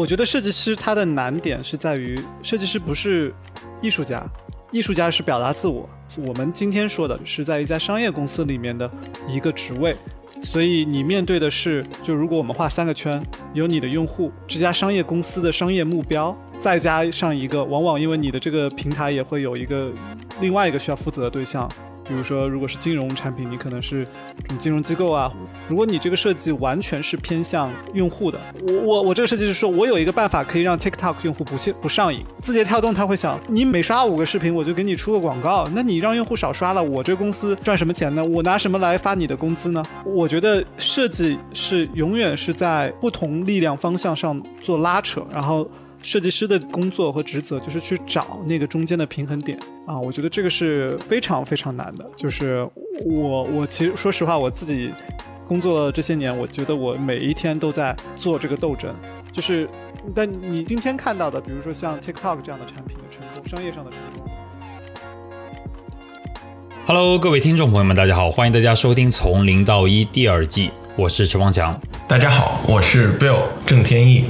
我觉得设计师他的难点是在于，设计师不是艺术家，艺术家是表达自我。我们今天说的是在一家商业公司里面的一个职位，所以你面对的是，就如果我们画三个圈，有你的用户，这家商业公司的商业目标，再加上一个，往往因为你的这个平台也会有一个另外一个需要负责的对象。比如说，如果是金融产品，你可能是金融机构啊。如果你这个设计完全是偏向用户的，我我我这个设计是说，我有一个办法可以让 TikTok 用户不不上瘾。字节跳动他会想，你每刷五个视频，我就给你出个广告，那你让用户少刷了，我这公司赚什么钱呢？我拿什么来发你的工资呢？我觉得设计是永远是在不同力量方向上做拉扯，然后。设计师的工作和职责就是去找那个中间的平衡点啊，我觉得这个是非常非常难的。就是我我其实说实话，我自己工作这些年，我觉得我每一天都在做这个斗争。就是，但你今天看到的，比如说像 TikTok 这样的产品的成功，商业上的成功。Hello，各位听众朋友们，大家好，欢迎大家收听《从零到一》第二季，我是池方强。大家好，我是 Bill 郑天意。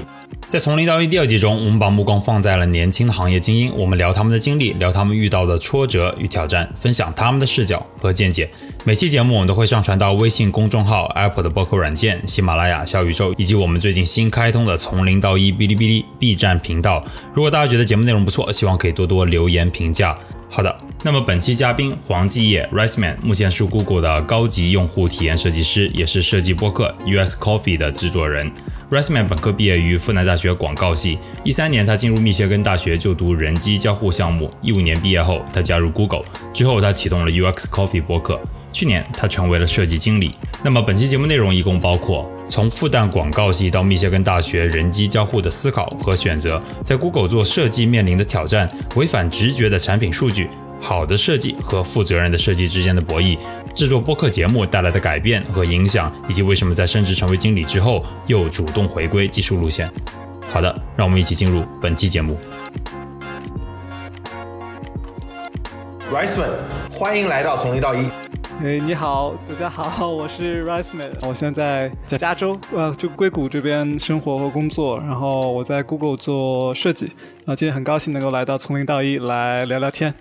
在从零到一第二季中，我们把目光放在了年轻的行业精英，我们聊他们的经历，聊他们遇到的挫折与挑战，分享他们的视角和见解。每期节目我们都会上传到微信公众号、Apple 的播客软件、喜马拉雅、小宇宙，以及我们最近新开通的从零到一哔哩哔哩 B 站频道。如果大家觉得节目内容不错，希望可以多多留言评价。好的，那么本期嘉宾黄继业 Riceman，目前是 Google 的高级用户体验设计师，也是设计播客 US Coffee 的制作人。Riceman 本科毕业于复旦大学广告系，一三年他进入密歇根大学就读人机交互项目，一五年毕业后他加入 Google，之后他启动了 UX Coffee 播客，去年他成为了设计经理。那么本期节目内容一共包括从复旦广告系到密歇根大学人机交互的思考和选择，在 Google 做设计面临的挑战，违反直觉的产品数据。好的设计和负责任的设计之间的博弈，制作播客节目带来的改变和影响，以及为什么在升职成为经理之后又主动回归技术路线。好的，让我们一起进入本期节目。Riceman，欢迎来到从零到一。哎，你好，大家好，我是 Riceman，我现在在加州，呃，就硅谷这边生活和工作，然后我在 Google 做设计，啊，今天很高兴能够来到从零到一来聊聊天。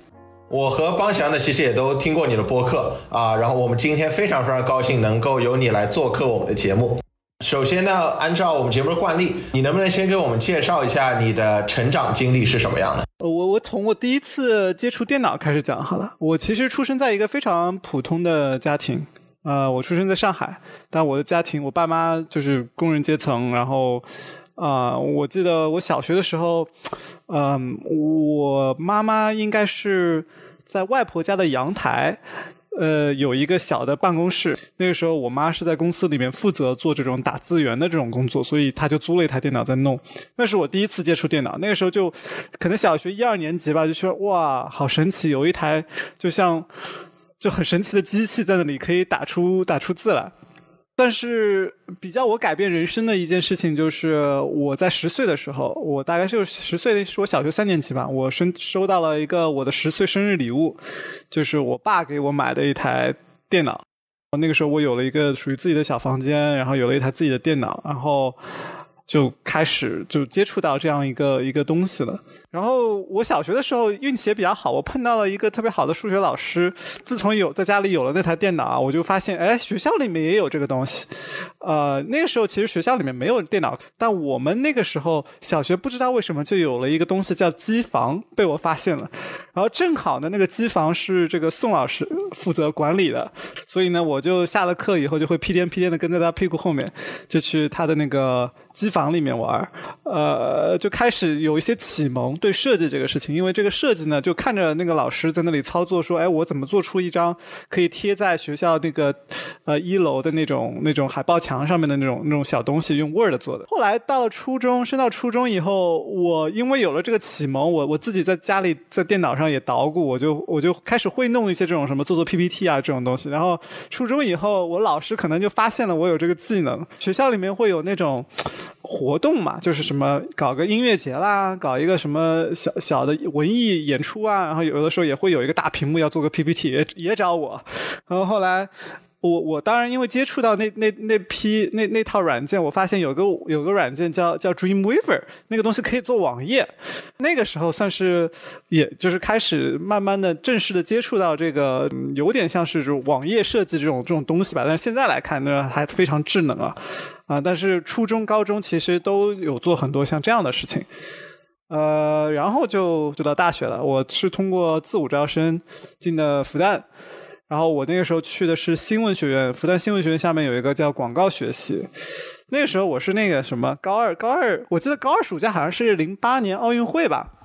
我和邦祥呢，其实也都听过你的播客啊，然后我们今天非常非常高兴能够由你来做客我们的节目。首先呢，按照我们节目的惯例，你能不能先给我们介绍一下你的成长经历是什么样的？我我从我第一次接触电脑开始讲好了。我其实出生在一个非常普通的家庭，呃，我出生在上海，但我的家庭，我爸妈就是工人阶层，然后啊，我记得我小学的时候。嗯，我妈妈应该是在外婆家的阳台，呃，有一个小的办公室。那个时候，我妈是在公司里面负责做这种打字员的这种工作，所以她就租了一台电脑在弄。那是我第一次接触电脑，那个时候就可能小学一二年级吧，就觉得哇，好神奇，有一台就像就很神奇的机器在那里可以打出打出字来。但是比较我改变人生的一件事情，就是我在十岁的时候，我大概就十岁，是我小学三年级吧，我收收到了一个我的十岁生日礼物，就是我爸给我买的一台电脑。那个时候我有了一个属于自己的小房间，然后有了一台自己的电脑，然后。就开始就接触到这样一个一个东西了。然后我小学的时候运气也比较好，我碰到了一个特别好的数学老师。自从有在家里有了那台电脑，我就发现，哎，学校里面也有这个东西。呃，那个时候其实学校里面没有电脑，但我们那个时候小学不知道为什么就有了一个东西叫机房，被我发现了。然后正好呢，那个机房是这个宋老师负责管理的，所以呢，我就下了课以后就会屁颠屁颠的跟在他屁股后面，就去他的那个。机房里面玩呃，就开始有一些启蒙对设计这个事情，因为这个设计呢，就看着那个老师在那里操作，说，哎，我怎么做出一张可以贴在学校那个呃一楼的那种那种海报墙上面的那种那种小东西，用 Word 做的。后来到了初中，升到初中以后，我因为有了这个启蒙，我我自己在家里在电脑上也捣鼓，我就我就开始会弄一些这种什么做做 PPT 啊这种东西。然后初中以后，我老师可能就发现了我有这个技能，学校里面会有那种。活动嘛，就是什么搞个音乐节啦，搞一个什么小小的文艺演出啊，然后有的时候也会有一个大屏幕要做个 PPT，也也找我。然后后来，我我当然因为接触到那那那批那那套软件，我发现有个有个软件叫叫 Dreamweaver，那个东西可以做网页。那个时候算是也就是开始慢慢的正式的接触到这个，有点像是这种网页设计这种这种东西吧。但是现在来看呢，还非常智能啊啊！但是初中高中其实都有做很多像这样的事情。呃，然后就就到大学了。我是通过自主招生进的复旦。然后我那个时候去的是新闻学院，复旦新闻学院下面有一个叫广告学系。那个时候我是那个什么高二，高二我记得高二暑假好像是零八年奥运会吧。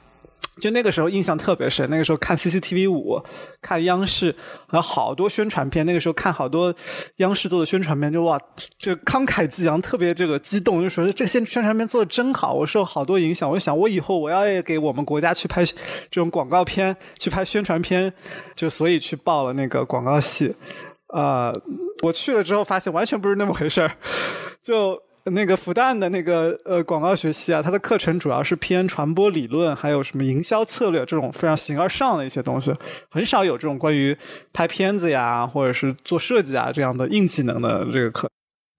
就那个时候印象特别深，那个时候看 CCTV 五，看央视，有好多宣传片。那个时候看好多央视做的宣传片，就哇，就慷慨激昂，特别这个激动，就说这些宣传片做的真好。我受好多影响，我就想我以后我要也给我们国家去拍这种广告片，去拍宣传片，就所以去报了那个广告系。啊，我去了之后发现完全不是那么回事儿，就。那个复旦的那个呃广告学系啊，它的课程主要是偏传播理论，还有什么营销策略这种非常形而上的一些东西，很少有这种关于拍片子呀，或者是做设计啊这样的硬技能的这个课。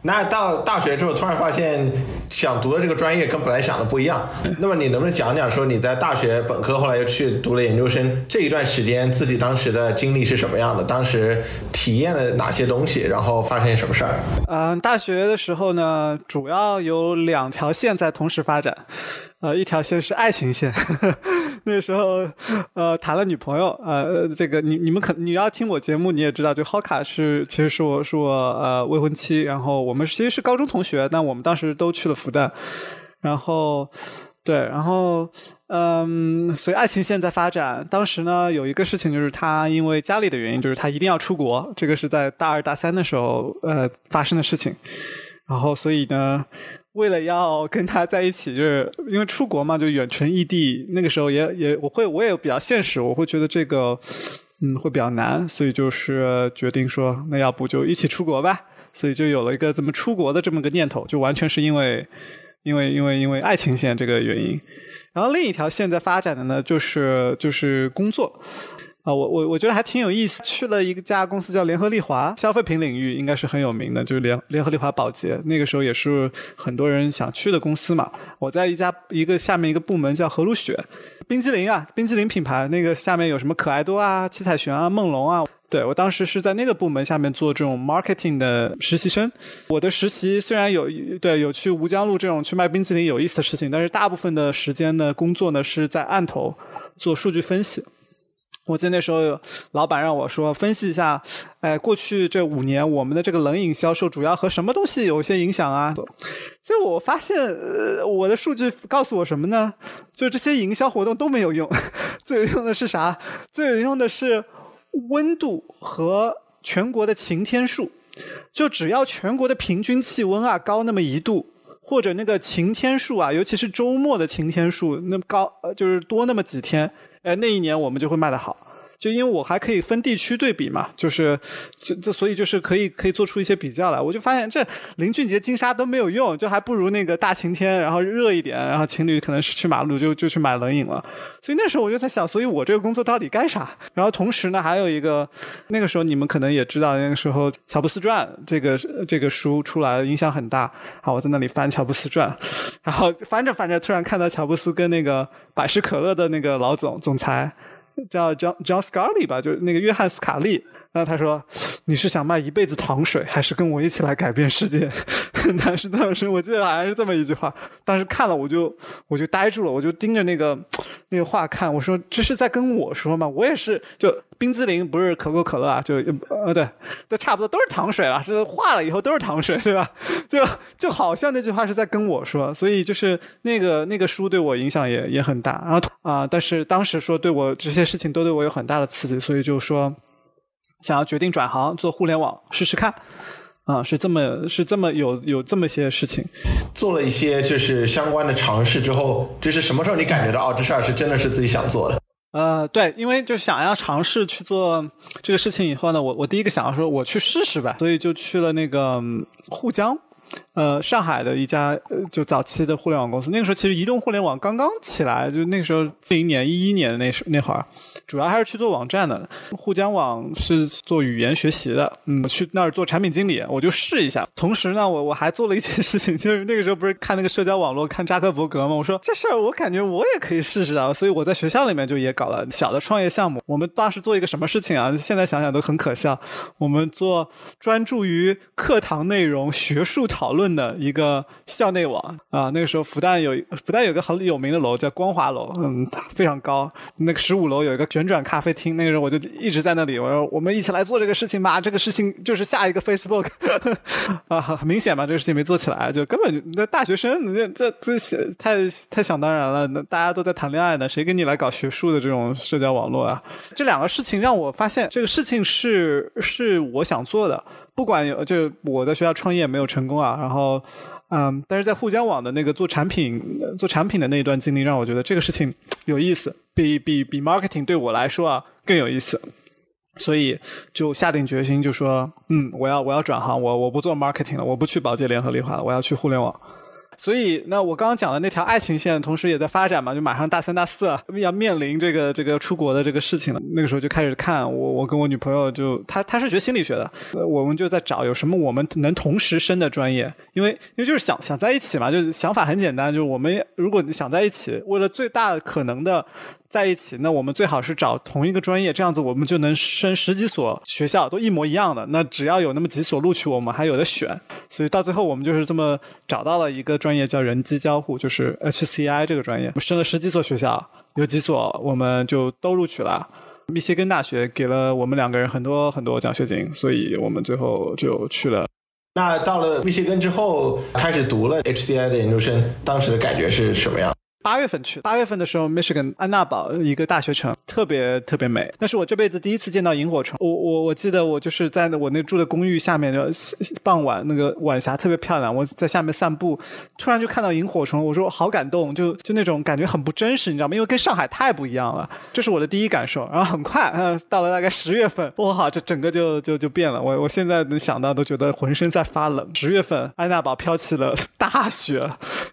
那到大学之后，突然发现想读的这个专业跟本来想的不一样。那么你能不能讲讲说你在大学本科，后来又去读了研究生这一段时间，自己当时的经历是什么样的？当时体验了哪些东西？然后发生什么事儿？嗯，大学的时候呢，主要有两条线在同时发展。呃，一条线是爱情线，那时候呃谈了女朋友，呃，这个你你们可你要听我节目你也知道，就 Hoka 是其实是我是我呃未婚妻，然后我们其实是高中同学，但我们当时都去了复旦，然后对，然后嗯，所以爱情线在发展。当时呢有一个事情就是他因为家里的原因，就是他一定要出国，这个是在大二大三的时候呃发生的事情，然后所以呢。为了要跟他在一起，就是因为出国嘛，就远程异地。那个时候也也我会我也比较现实，我会觉得这个嗯会比较难，所以就是决定说，那要不就一起出国吧。所以就有了一个怎么出国的这么个念头，就完全是因为因为因为因为爱情线这个原因。然后另一条线在发展的呢，就是就是工作。啊，我我我觉得还挺有意思。去了一个家公司叫联合利华，消费品领域应该是很有名的，就是联联合利华保洁。那个时候也是很多人想去的公司嘛。我在一家一个下面一个部门叫和路雪，冰激凌啊，冰激凌品牌。那个下面有什么可爱多啊、七彩旋啊、梦龙啊。对我当时是在那个部门下面做这种 marketing 的实习生。我的实习虽然有对有去吴江路这种去卖冰淇淋有意思的事情，但是大部分的时间呢，工作呢是在案头做数据分析。我记得那时候，老板让我说分析一下，哎，过去这五年我们的这个冷饮销售主要和什么东西有一些影响啊？就我发现，呃，我的数据告诉我什么呢？就这些营销活动都没有用，最有用的是啥？最有用的是温度和全国的晴天数。就只要全国的平均气温啊高那么一度，或者那个晴天数啊，尤其是周末的晴天数那么高，呃，就是多那么几天。哎，那一年我们就会卖得好，就因为我还可以分地区对比嘛，就是这，所以就是可以可以做出一些比较来。我就发现这林俊杰金沙都没有用，就还不如那个大晴天，然后热一点，然后情侣可能是去马路就就去买冷饮了。所以那时候我就在想，所以我这个工作到底干啥？然后同时呢，还有一个那个时候你们可能也知道，那个时候《乔布斯传》这个这个书出来影响很大。好，我在那里翻《乔布斯传》，然后翻着翻着，突然看到乔布斯跟那个。百事可乐的那个老总总裁叫 John John Scully 吧，就是那个约翰斯卡利。然后他说：“你是想卖一辈子糖水，还是跟我一起来改变世界？” 当时当时我记得好像是这么一句话。当时看了我就我就呆住了，我就盯着那个那个话看。我说：“这是在跟我说吗？我也是，就冰激凌不是可口可乐啊，就呃对，都差不多都是糖水了，是化了以后都是糖水，对吧？就就好像那句话是在跟我说。所以就是那个那个书对我影响也也很大。然后啊，但是当时说对我这些事情都对我有很大的刺激，所以就说。”想要决定转行做互联网试试看，啊，是这么是这么有有这么些事情，做了一些就是相关的尝试之后，这是什么时候你感觉到哦，这事儿是真的是自己想做的？呃，对，因为就想要尝试去做这个事情以后呢，我我第一个想要说我去试试吧，所以就去了那个沪江。呃，上海的一家呃就早期的互联网公司，那个时候其实移动互联网刚刚起来，就那个时候四零年、一一年的那时那会儿，主要还是去做网站的。沪江网是做语言学习的，嗯，去那儿做产品经理，我就试一下。同时呢，我我还做了一件事情，就是那个时候不是看那个社交网络，看扎克伯格吗？我说这事儿我感觉我也可以试试啊，所以我在学校里面就也搞了小的创业项目。我们当时做一个什么事情啊？现在想想都很可笑。我们做专注于课堂内容学术讨论。的一个校内网啊，那个时候复旦有复旦有个很有名的楼叫光华楼，嗯，非常高。那个十五楼有一个旋转咖啡厅，那个时候我就一直在那里。我说我们一起来做这个事情吧，这个事情就是下一个 Facebook 啊，很明显嘛，这个事情没做起来，就根本就那大学生，这这这太太想当然了。那大家都在谈恋爱呢，谁跟你来搞学术的这种社交网络啊？这两个事情让我发现，这个事情是是我想做的。不管有，就我在学校创业没有成功啊，然后，嗯，但是在互江网的那个做产品、做产品的那一段经历，让我觉得这个事情有意思，比比比 marketing 对我来说啊更有意思，所以就下定决心，就说，嗯，我要我要转行，我我不做 marketing 了，我不去宝洁联合利华了，我要去互联网。所以，那我刚刚讲的那条爱情线，同时也在发展嘛，就马上大三、大四要面临这个这个出国的这个事情了。那个时候就开始看我，我跟我女朋友就她她是学心理学的，我们就在找有什么我们能同时升的专业，因为因为就是想想在一起嘛，就想法很简单，就是我们如果想在一起，为了最大可能的。在一起，那我们最好是找同一个专业，这样子我们就能升十几所学校都一模一样的。那只要有那么几所录取，我们还有的选。所以到最后，我们就是这么找到了一个专业，叫人机交互，就是 HCI 这个专业。我升了十几所学校，有几所我们就都录取了。密歇根大学给了我们两个人很多很多奖学金，所以我们最后就去了。那到了密歇根之后，开始读了 HCI 的研究生，当时的感觉是什么样？八月份去，八月份的时候，Michigan 安娜堡一个大学城，特别特别美。那是我这辈子第一次见到萤火虫。我我我记得我就是在我那住的公寓下面，就傍晚那个晚霞特别漂亮，我在下面散步，突然就看到萤火虫，我说好感动，就就那种感觉很不真实，你知道吗？因为跟上海太不一样了，这是我的第一感受。然后很快，嗯，到了大概十月份，我好，这整个就就就变了。我我现在能想到都觉得浑身在发冷。十月份，安娜堡飘起了大雪，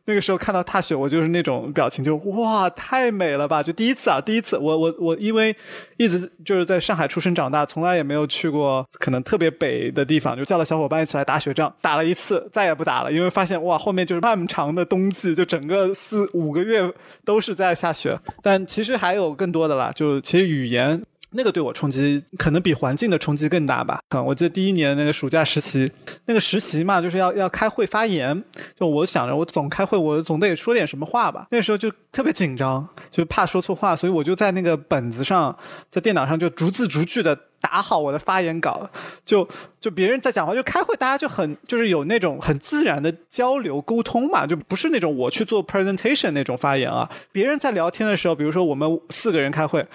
那个时候看到大雪，我就是那种。表情就哇，太美了吧！就第一次啊，第一次，我我我，因为一直就是在上海出生长大，从来也没有去过可能特别北的地方，就叫了小伙伴一起来打雪仗，打了一次，再也不打了，因为发现哇，后面就是漫长的冬季，就整个四五个月都是在下雪。但其实还有更多的啦，就其实语言。那个对我冲击可能比环境的冲击更大吧。啊，我记得第一年那个暑假实习，那个实习嘛，就是要要开会发言。就我想着，我总开会，我总得说点什么话吧。那时候就特别紧张，就怕说错话，所以我就在那个本子上，在电脑上就逐字逐句的打好我的发言稿。就就别人在讲话，就开会，大家就很就是有那种很自然的交流沟通嘛，就不是那种我去做 presentation 那种发言啊。别人在聊天的时候，比如说我们四个人开会。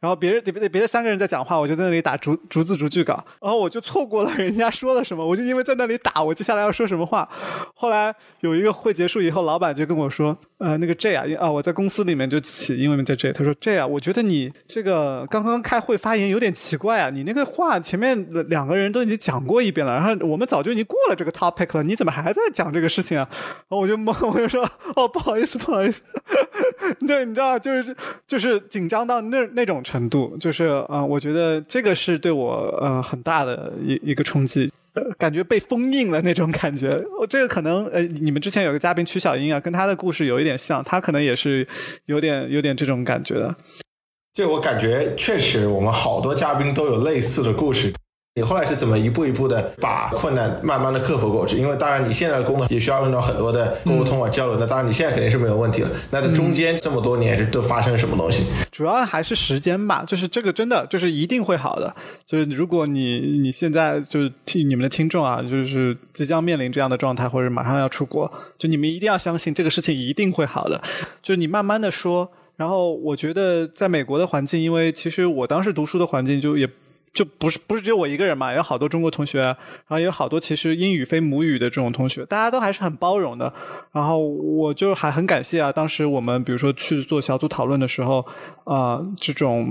然后别人别别别的三个人在讲话，我就在那里打逐逐字逐句稿，然后我就错过了人家说了什么，我就因为在那里打，我接下来要说什么话。后来有一个会结束以后，老板就跟我说：“呃，那个 J 啊，啊，我在公司里面就起英文名叫 J。”他说：“J 啊，我觉得你这个刚刚开会发言有点奇怪啊，你那个话前面两个人都已经讲过一遍了，然后我们早就已经过了这个 topic 了，你怎么还在讲这个事情啊？”然后我就懵，我就说：“哦，不好意思，不好意思。”对，你知道，就是就是紧张到那那种。程度就是啊，我觉得这个是对我呃很大的一一个冲击，感觉被封印了那种感觉。我这个可能呃，你们之前有个嘉宾曲小英啊，跟她的故事有一点像，她可能也是有点有点这种感觉的。这我感觉，确实我们好多嘉宾都有类似的故事。你后来是怎么一步一步的把困难慢慢的克服过去？因为当然你现在的工作也需要用到很多的沟通啊交流，那当然你现在肯定是没有问题了。那这中间这么多年是都发生什么东西？主要还是时间吧，就是这个真的就是一定会好的。就是如果你你现在就是听你们的听众啊，就是即将面临这样的状态或者马上要出国，就你们一定要相信这个事情一定会好的。就是你慢慢的说，然后我觉得在美国的环境，因为其实我当时读书的环境就也。就不是不是只有我一个人嘛，有好多中国同学，然后有好多其实英语非母语的这种同学，大家都还是很包容的。然后我就还很感谢啊，当时我们比如说去做小组讨论的时候，啊，这种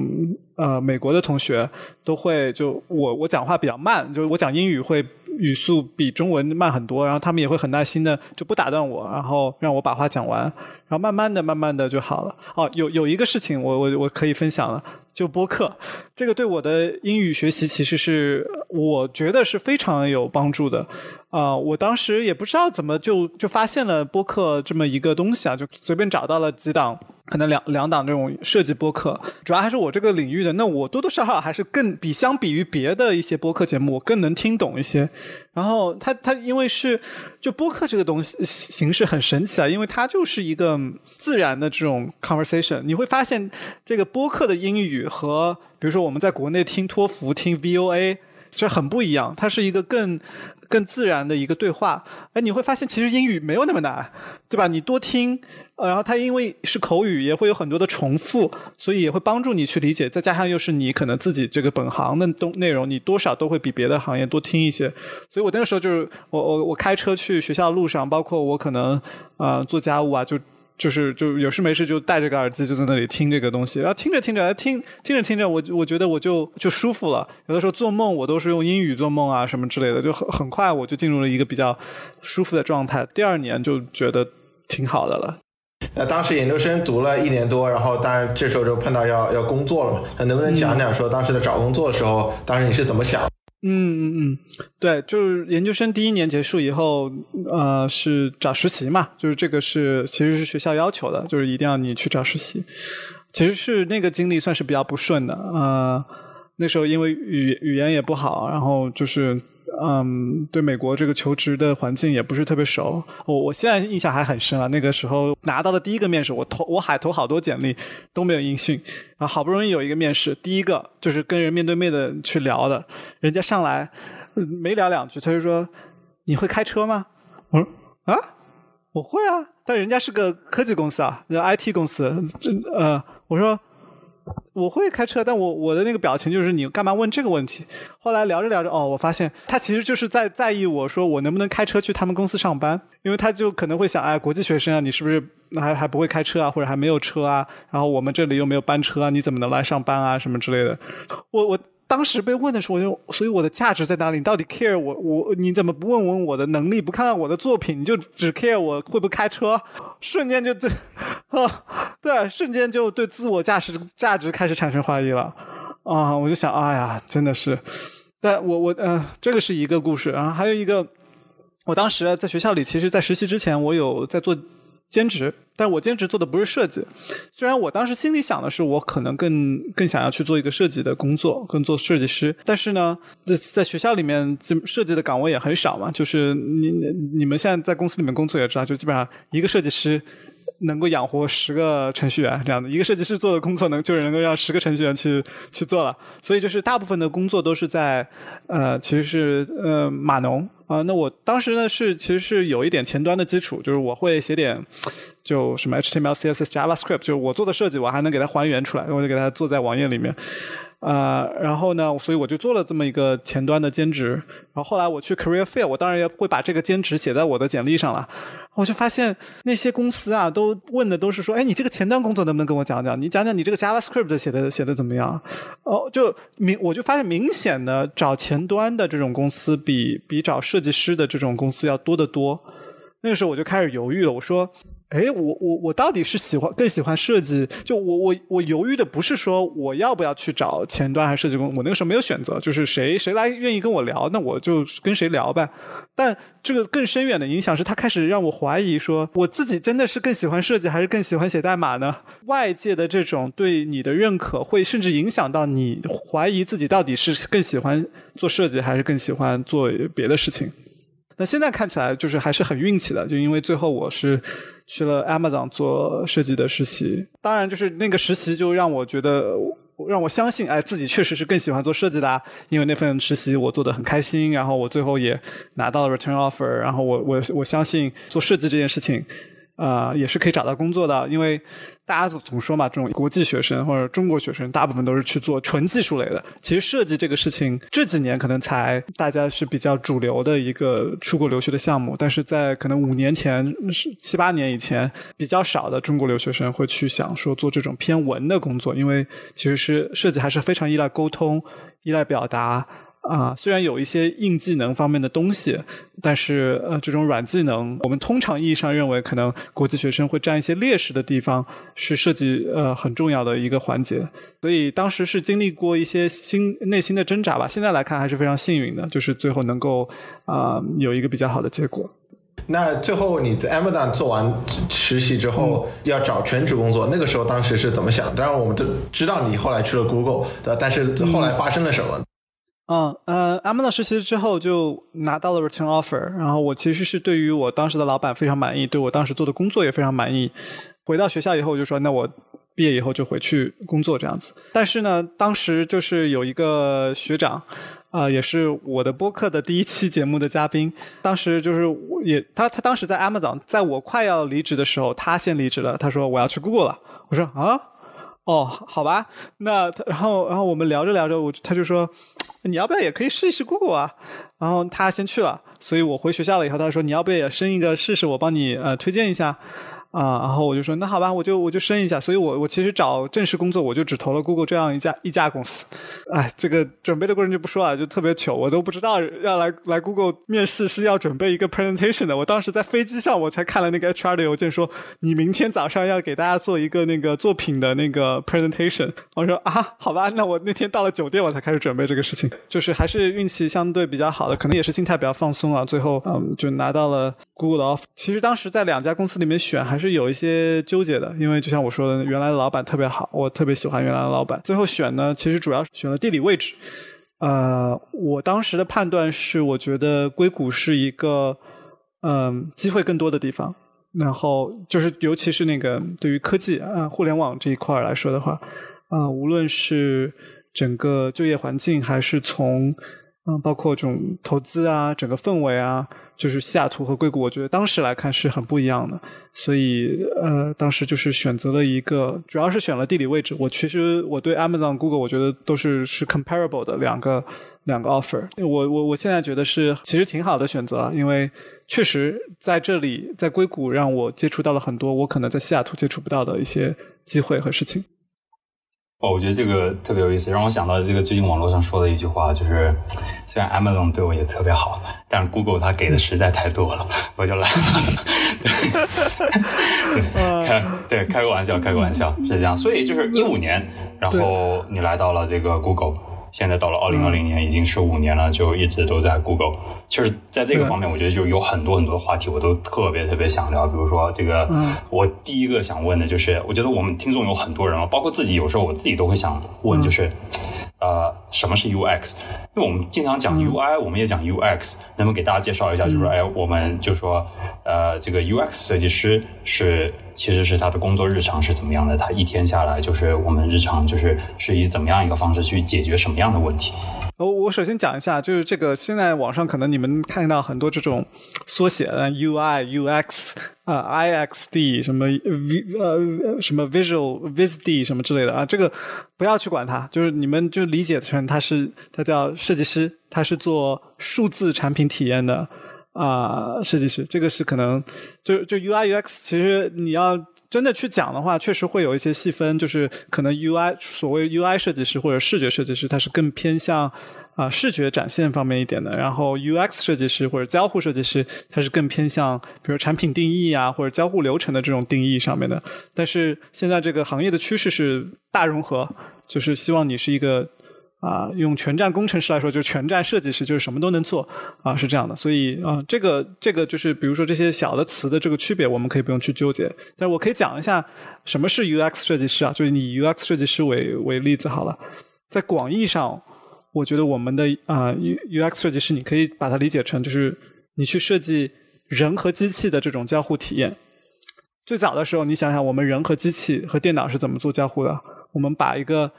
呃美国的同学都会就我我讲话比较慢，就是我讲英语会语速比中文慢很多，然后他们也会很耐心的就不打断我，然后让我把话讲完，然后慢慢的、慢慢的就好了。哦，有有一个事情我我我可以分享了，就播客，这个对我的英语学习其实是我觉得是非常有帮助的。啊、我当时也不知道怎么就就发现了播客这么一个东西啊，就随便找到了几档。可能两两档这种设计播客，主要还是我这个领域的。那我多多少少还是更比相比于别的一些播客节目，我更能听懂一些。然后它它因为是就播客这个东西形式很神奇啊，因为它就是一个自然的这种 conversation。你会发现这个播客的英语和比如说我们在国内听托福、听 VOA 是很不一样，它是一个更更自然的一个对话。哎，你会发现其实英语没有那么难，对吧？你多听。呃，然后它因为是口语，也会有很多的重复，所以也会帮助你去理解。再加上又是你可能自己这个本行的东内容，你多少都会比别的行业多听一些。所以我那个时候就是我我我开车去学校路上，包括我可能呃做家务啊，就就是就有事没事就戴着个耳机就在那里听这个东西，然后听着听着听听着听着，我我觉得我就就舒服了。有的时候做梦我都是用英语做梦啊什么之类的，就很很快我就进入了一个比较舒服的状态。第二年就觉得挺好的了。那当时研究生读了一年多，然后当然这时候就碰到要要工作了嘛。那能不能讲讲说当时的找工作的时候，当时你是怎么想？嗯嗯嗯，对，就是研究生第一年结束以后，呃，是找实习嘛，就是这个是其实是学校要求的，就是一定要你去找实习。其实是那个经历算是比较不顺的，呃，那时候因为语语言也不好，然后就是。嗯，对美国这个求职的环境也不是特别熟。我我现在印象还很深啊，那个时候拿到的第一个面试，我投我海投好多简历都没有音讯，然后好不容易有一个面试，第一个就是跟人面对面的去聊的，人家上来没聊两句，他就说：“你会开车吗？”我说：“啊，我会啊。”但人家是个科技公司啊，IT 公司，这呃，我说。我会开车，但我我的那个表情就是你干嘛问这个问题？后来聊着聊着，哦，我发现他其实就是在在意我说我能不能开车去他们公司上班，因为他就可能会想，哎，国际学生啊，你是不是还还不会开车啊，或者还没有车啊？然后我们这里又没有班车啊，你怎么能来上班啊？什么之类的？我我当时被问的时候，我就所以我的价值在哪里？你到底 care 我我你怎么不问问我的能力，不看看我的作品，你就只 care 我会不会开车？瞬间就对 啊，对，瞬间就对自我价值价值开始产生怀疑了啊！我就想，哎呀，真的是，但我我呃，这个是一个故事，然后还有一个，我当时在学校里，其实，在实习之前，我有在做兼职，但是我兼职做的不是设计。虽然我当时心里想的是，我可能更更想要去做一个设计的工作，更做设计师。但是呢，在在学校里面，设计的岗位也很少嘛。就是你你们现在在公司里面工作也知道，就基本上一个设计师。能够养活十个程序员这样的一个设计师做的工作，能就是能够让十个程序员去去做了。所以就是大部分的工作都是在呃，其实是呃码农啊。那我当时呢是其实是有一点前端的基础，就是我会写点就什么 HTML、CSS、JavaScript，就是我做的设计我还能给它还原出来，我就给它做在网页里面。啊，然后呢，所以我就做了这么一个前端的兼职。然后后来我去 Career Fair，我当然也会把这个兼职写在我的简历上了。我就发现那些公司啊，都问的都是说，哎，你这个前端工作能不能跟我讲讲？你讲讲你这个 JavaScript 写的写的怎么样？哦，就明我就发现明显的找前端的这种公司比比找设计师的这种公司要多得多。那个时候我就开始犹豫了，我说。哎，我我我到底是喜欢更喜欢设计？就我我我犹豫的不是说我要不要去找前端还是设计工，我那个时候没有选择，就是谁谁来愿意跟我聊，那我就跟谁聊呗。但这个更深远的影响是，他开始让我怀疑说，我自己真的是更喜欢设计还是更喜欢写代码呢？外界的这种对你的认可，会甚至影响到你怀疑自己到底是更喜欢做设计还是更喜欢做别的事情。那现在看起来就是还是很运气的，就因为最后我是。去了 Amazon 做设计的实习，当然就是那个实习就让我觉得，让我相信，哎，自己确实是更喜欢做设计的，因为那份实习我做的很开心，然后我最后也拿到了 return offer，然后我我我相信做设计这件事情。啊，也是可以找到工作的，因为大家总总说嘛，这种国际学生或者中国学生，大部分都是去做纯技术类的。其实设计这个事情这几年可能才大家是比较主流的一个出国留学的项目，但是在可能五年前、七八年以前，比较少的中国留学生会去想说做这种偏文的工作，因为其实是设计还是非常依赖沟通、依赖表达。啊，虽然有一些硬技能方面的东西，但是呃，这种软技能，我们通常意义上认为可能国际学生会占一些劣势的地方，是设计呃很重要的一个环节。所以当时是经历过一些心内心的挣扎吧。现在来看还是非常幸运的，就是最后能够啊有一个比较好的结果。那最后你在 Amazon 做完实习之后，要找全职工作，那个时候当时是怎么想？当然我们都知道你后来去了 Google，但是后来发生了什么？嗯嗯呃，Amazon 实习之后就拿到了 return offer，然后我其实是对于我当时的老板非常满意，对我当时做的工作也非常满意。回到学校以后，我就说那我毕业以后就回去工作这样子。但是呢，当时就是有一个学长，啊，也是我的播客的第一期节目的嘉宾。当时就是我也他他当时在 Amazon，在我快要离职的时候，他先离职了。他说我要去 Google 了。我说啊，哦，好吧。那然后然后我们聊着聊着，我他就说。你要不要也可以试一试 Google 啊？然后他先去了，所以我回学校了以后，他说你要不要也申一个试试？我帮你呃推荐一下。啊，然后我就说那好吧，我就我就申一下。所以我我其实找正式工作，我就只投了 Google 这样一家一家公司。哎，这个准备的过程就不说了，就特别糗，我都不知道要来来 Google 面试是要准备一个 presentation 的。我当时在飞机上我才看了那个 HR 的邮件，说你明天早上要给大家做一个那个作品的那个 presentation。我说啊，好吧，那我那天到了酒店我才开始准备这个事情。就是还是运气相对比较好的，可能也是心态比较放松啊。最后嗯，就拿到了 Google 的 offer。其实当时在两家公司里面选还是。是有一些纠结的，因为就像我说的，原来的老板特别好，我特别喜欢原来的老板。最后选呢，其实主要是选了地理位置。呃，我当时的判断是，我觉得硅谷是一个嗯机会更多的地方。然后就是，尤其是那个对于科技啊、互联网这一块来说的话，啊，无论是整个就业环境，还是从嗯包括这种投资啊，整个氛围啊。就是西雅图和硅谷，我觉得当时来看是很不一样的，所以呃，当时就是选择了一个，主要是选了地理位置。我其实我对 Amazon、Google，我觉得都是是 comparable 的两个两个 offer。我我我现在觉得是其实挺好的选择，因为确实在这里在硅谷让我接触到了很多我可能在西雅图接触不到的一些机会和事情。哦，我觉得这个特别有意思，让我想到这个最近网络上说的一句话，就是虽然 Amazon 对我也特别好，但是 Google 它给的实在太多了，我就来了。开对开个玩笑，开个玩笑是这样。所以就是一五年，然后你来到了这个 Google。现在到了二零二零年，已经是五年了，就一直都在 Google。其实，在这个方面，我觉得就有很多很多的话题，我都特别特别想聊。比如说，这个，我第一个想问的就是，我觉得我们听众有很多人啊，包括自己，有时候我自己都会想问，就是。呃，什么是 UX？因为我们经常讲 UI，我们也讲 UX，能不能给大家介绍一下？就是说，哎，我们就说，呃，这个 UX 设计师是，其实是他的工作日常是怎么样的？他一天下来，就是我们日常就是是以怎么样一个方式去解决什么样的问题？我我首先讲一下，就是这个现在网上可能你们看到很多这种缩写，UI、UX 啊、IXD 什么 V 呃什么 Visual VisD 什么之类的啊，这个不要去管它，就是你们就理解成它是它叫设计师，他是做数字产品体验的啊设计师，这个是可能就就 UI、UX，其实你要。真的去讲的话，确实会有一些细分，就是可能 UI 所谓 UI 设计师或者视觉设计师，他是更偏向啊视觉展现方面一点的。然后 UX 设计师或者交互设计师，他是更偏向比如产品定义啊或者交互流程的这种定义上面的。但是现在这个行业的趋势是大融合，就是希望你是一个。啊，用全站工程师来说，就是全站设计师，就是什么都能做啊，是这样的。所以啊，这个这个就是，比如说这些小的词的这个区别，我们可以不用去纠结。但是我可以讲一下什么是 UX 设计师啊，就是以 UX 设计师为为例子好了。在广义上，我觉得我们的啊 UX 设计师，你可以把它理解成就是你去设计人和机器的这种交互体验。最早的时候，你想想，我们人和机器和电脑是怎么做交互的？我们把一个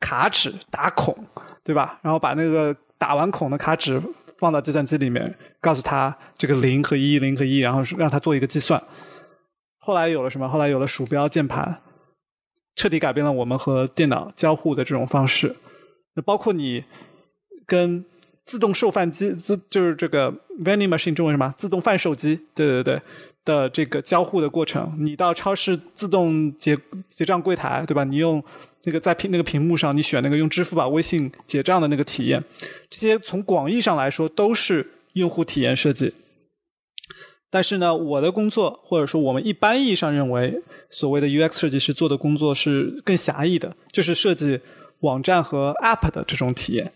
卡纸打孔，对吧？然后把那个打完孔的卡纸放到计算机里面，告诉他这个零和一，零和一，然后让他做一个计算。后来有了什么？后来有了鼠标、键盘，彻底改变了我们和电脑交互的这种方式。那包括你跟自动售饭机，自就是这个 vending machine 中文什么？自动贩售机？对对对。的这个交互的过程，你到超市自动结结账柜台，对吧？你用那个在屏那个屏幕上，你选那个用支付宝、微信结账的那个体验，这些从广义上来说都是用户体验设计。但是呢，我的工作或者说我们一般意义上认为，所谓的 UX 设计师做的工作是更狭义的，就是设计网站和 App 的这种体验，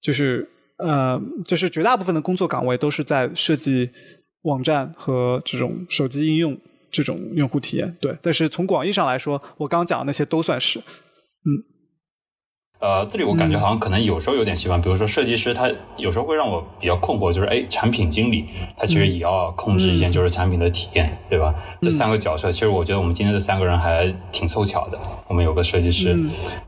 就是呃，就是绝大部分的工作岗位都是在设计网站和这种手机应用这种用户体验。对，但是从广义上来说，我刚讲的那些都算是，嗯。呃，这里我感觉好像可能有时候有点习惯，比如说设计师，他有时候会让我比较困惑，就是哎，产品经理他其实也要控制一件就是产品的体验，对吧？这三个角色，其实我觉得我们今天这三个人还挺凑巧的。我们有个设计师，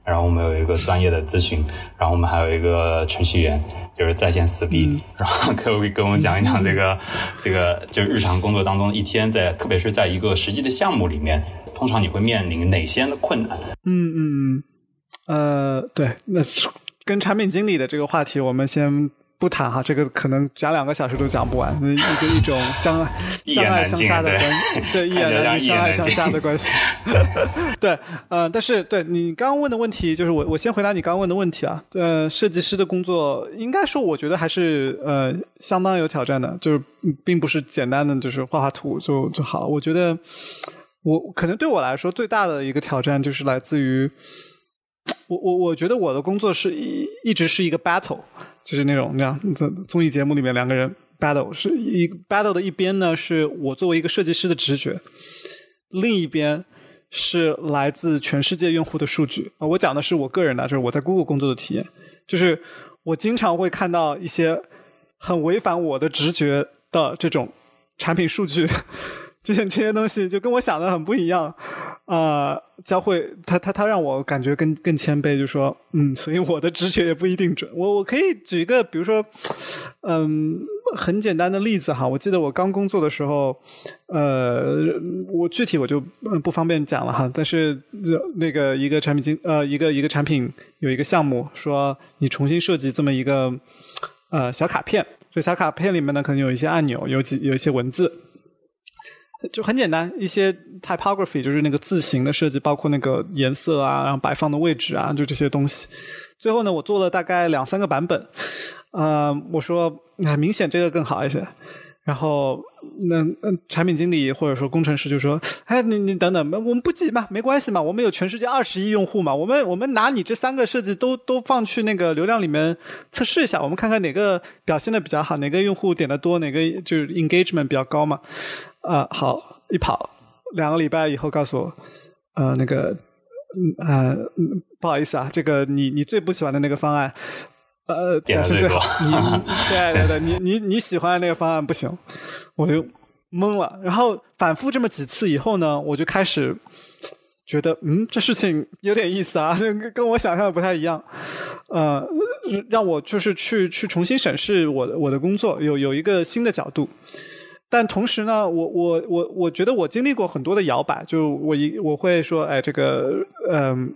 然后我们有一个专业的咨询，然后我们还有一个程序员，就是在线撕逼。然后可不可以跟我们讲一讲这个这个就日常工作当中一天在，特别是在一个实际的项目里面，通常你会面临哪些的困难？嗯嗯。呃，对，那跟产品经理的这个话题，我们先不谈哈，这个可能讲两个小时都讲不完，一个一种相 相爱相 杀的关系，对，一言难尽，相爱相杀的关系。对，呃，但是对你刚刚问的问题，就是我我先回答你刚刚问的问题啊。呃，设计师的工作，应该说我觉得还是呃相当有挑战的，就是并不是简单的就是画画图就就好了。我觉得我可能对我来说最大的一个挑战就是来自于。我我我觉得我的工作是一一直是一个 battle，就是那种那样在综艺节目里面两个人 battle，是一 battle 的一边呢是我作为一个设计师的直觉，另一边是来自全世界用户的数据啊。我讲的是我个人的，就是我在 Google 工作的体验，就是我经常会看到一些很违反我的直觉的这种产品数据，这些这些东西就跟我想的很不一样。啊，教会他他他让我感觉更更谦卑，就说嗯，所以我的直觉也不一定准。我我可以举一个，比如说，嗯，很简单的例子哈。我记得我刚工作的时候，呃，我具体我就不方便讲了哈。但是那个一个产品经呃一个一个产品有一个项目，说你重新设计这么一个呃小卡片，这小卡片里面呢可能有一些按钮，有几有一些文字。就很简单，一些 typography 就是那个字形的设计，包括那个颜色啊，然后摆放的位置啊，就这些东西。最后呢，我做了大概两三个版本，呃，我说那明显这个更好一些。然后那产品经理或者说工程师就说：“哎，你你等等，我们不急嘛，没关系嘛，我们有全世界二十亿用户嘛，我们我们拿你这三个设计都都放去那个流量里面测试一下，我们看看哪个表现的比较好，哪个用户点的多，哪个就是 engagement 比较高嘛。”啊，好，一跑两个礼拜以后告诉我，呃，那个，嗯呃，不好意思啊，这个你你最不喜欢的那个方案，呃，表现最好，你对对对，你你你喜欢的那个方案不行，我就懵了。然后反复这么几次以后呢，我就开始觉得，嗯，这事情有点意思啊，跟跟我想象的不太一样，呃，让我就是去去重新审视我的我的工作，有有一个新的角度。但同时呢，我我我我觉得我经历过很多的摇摆，就我一我会说，哎，这个嗯，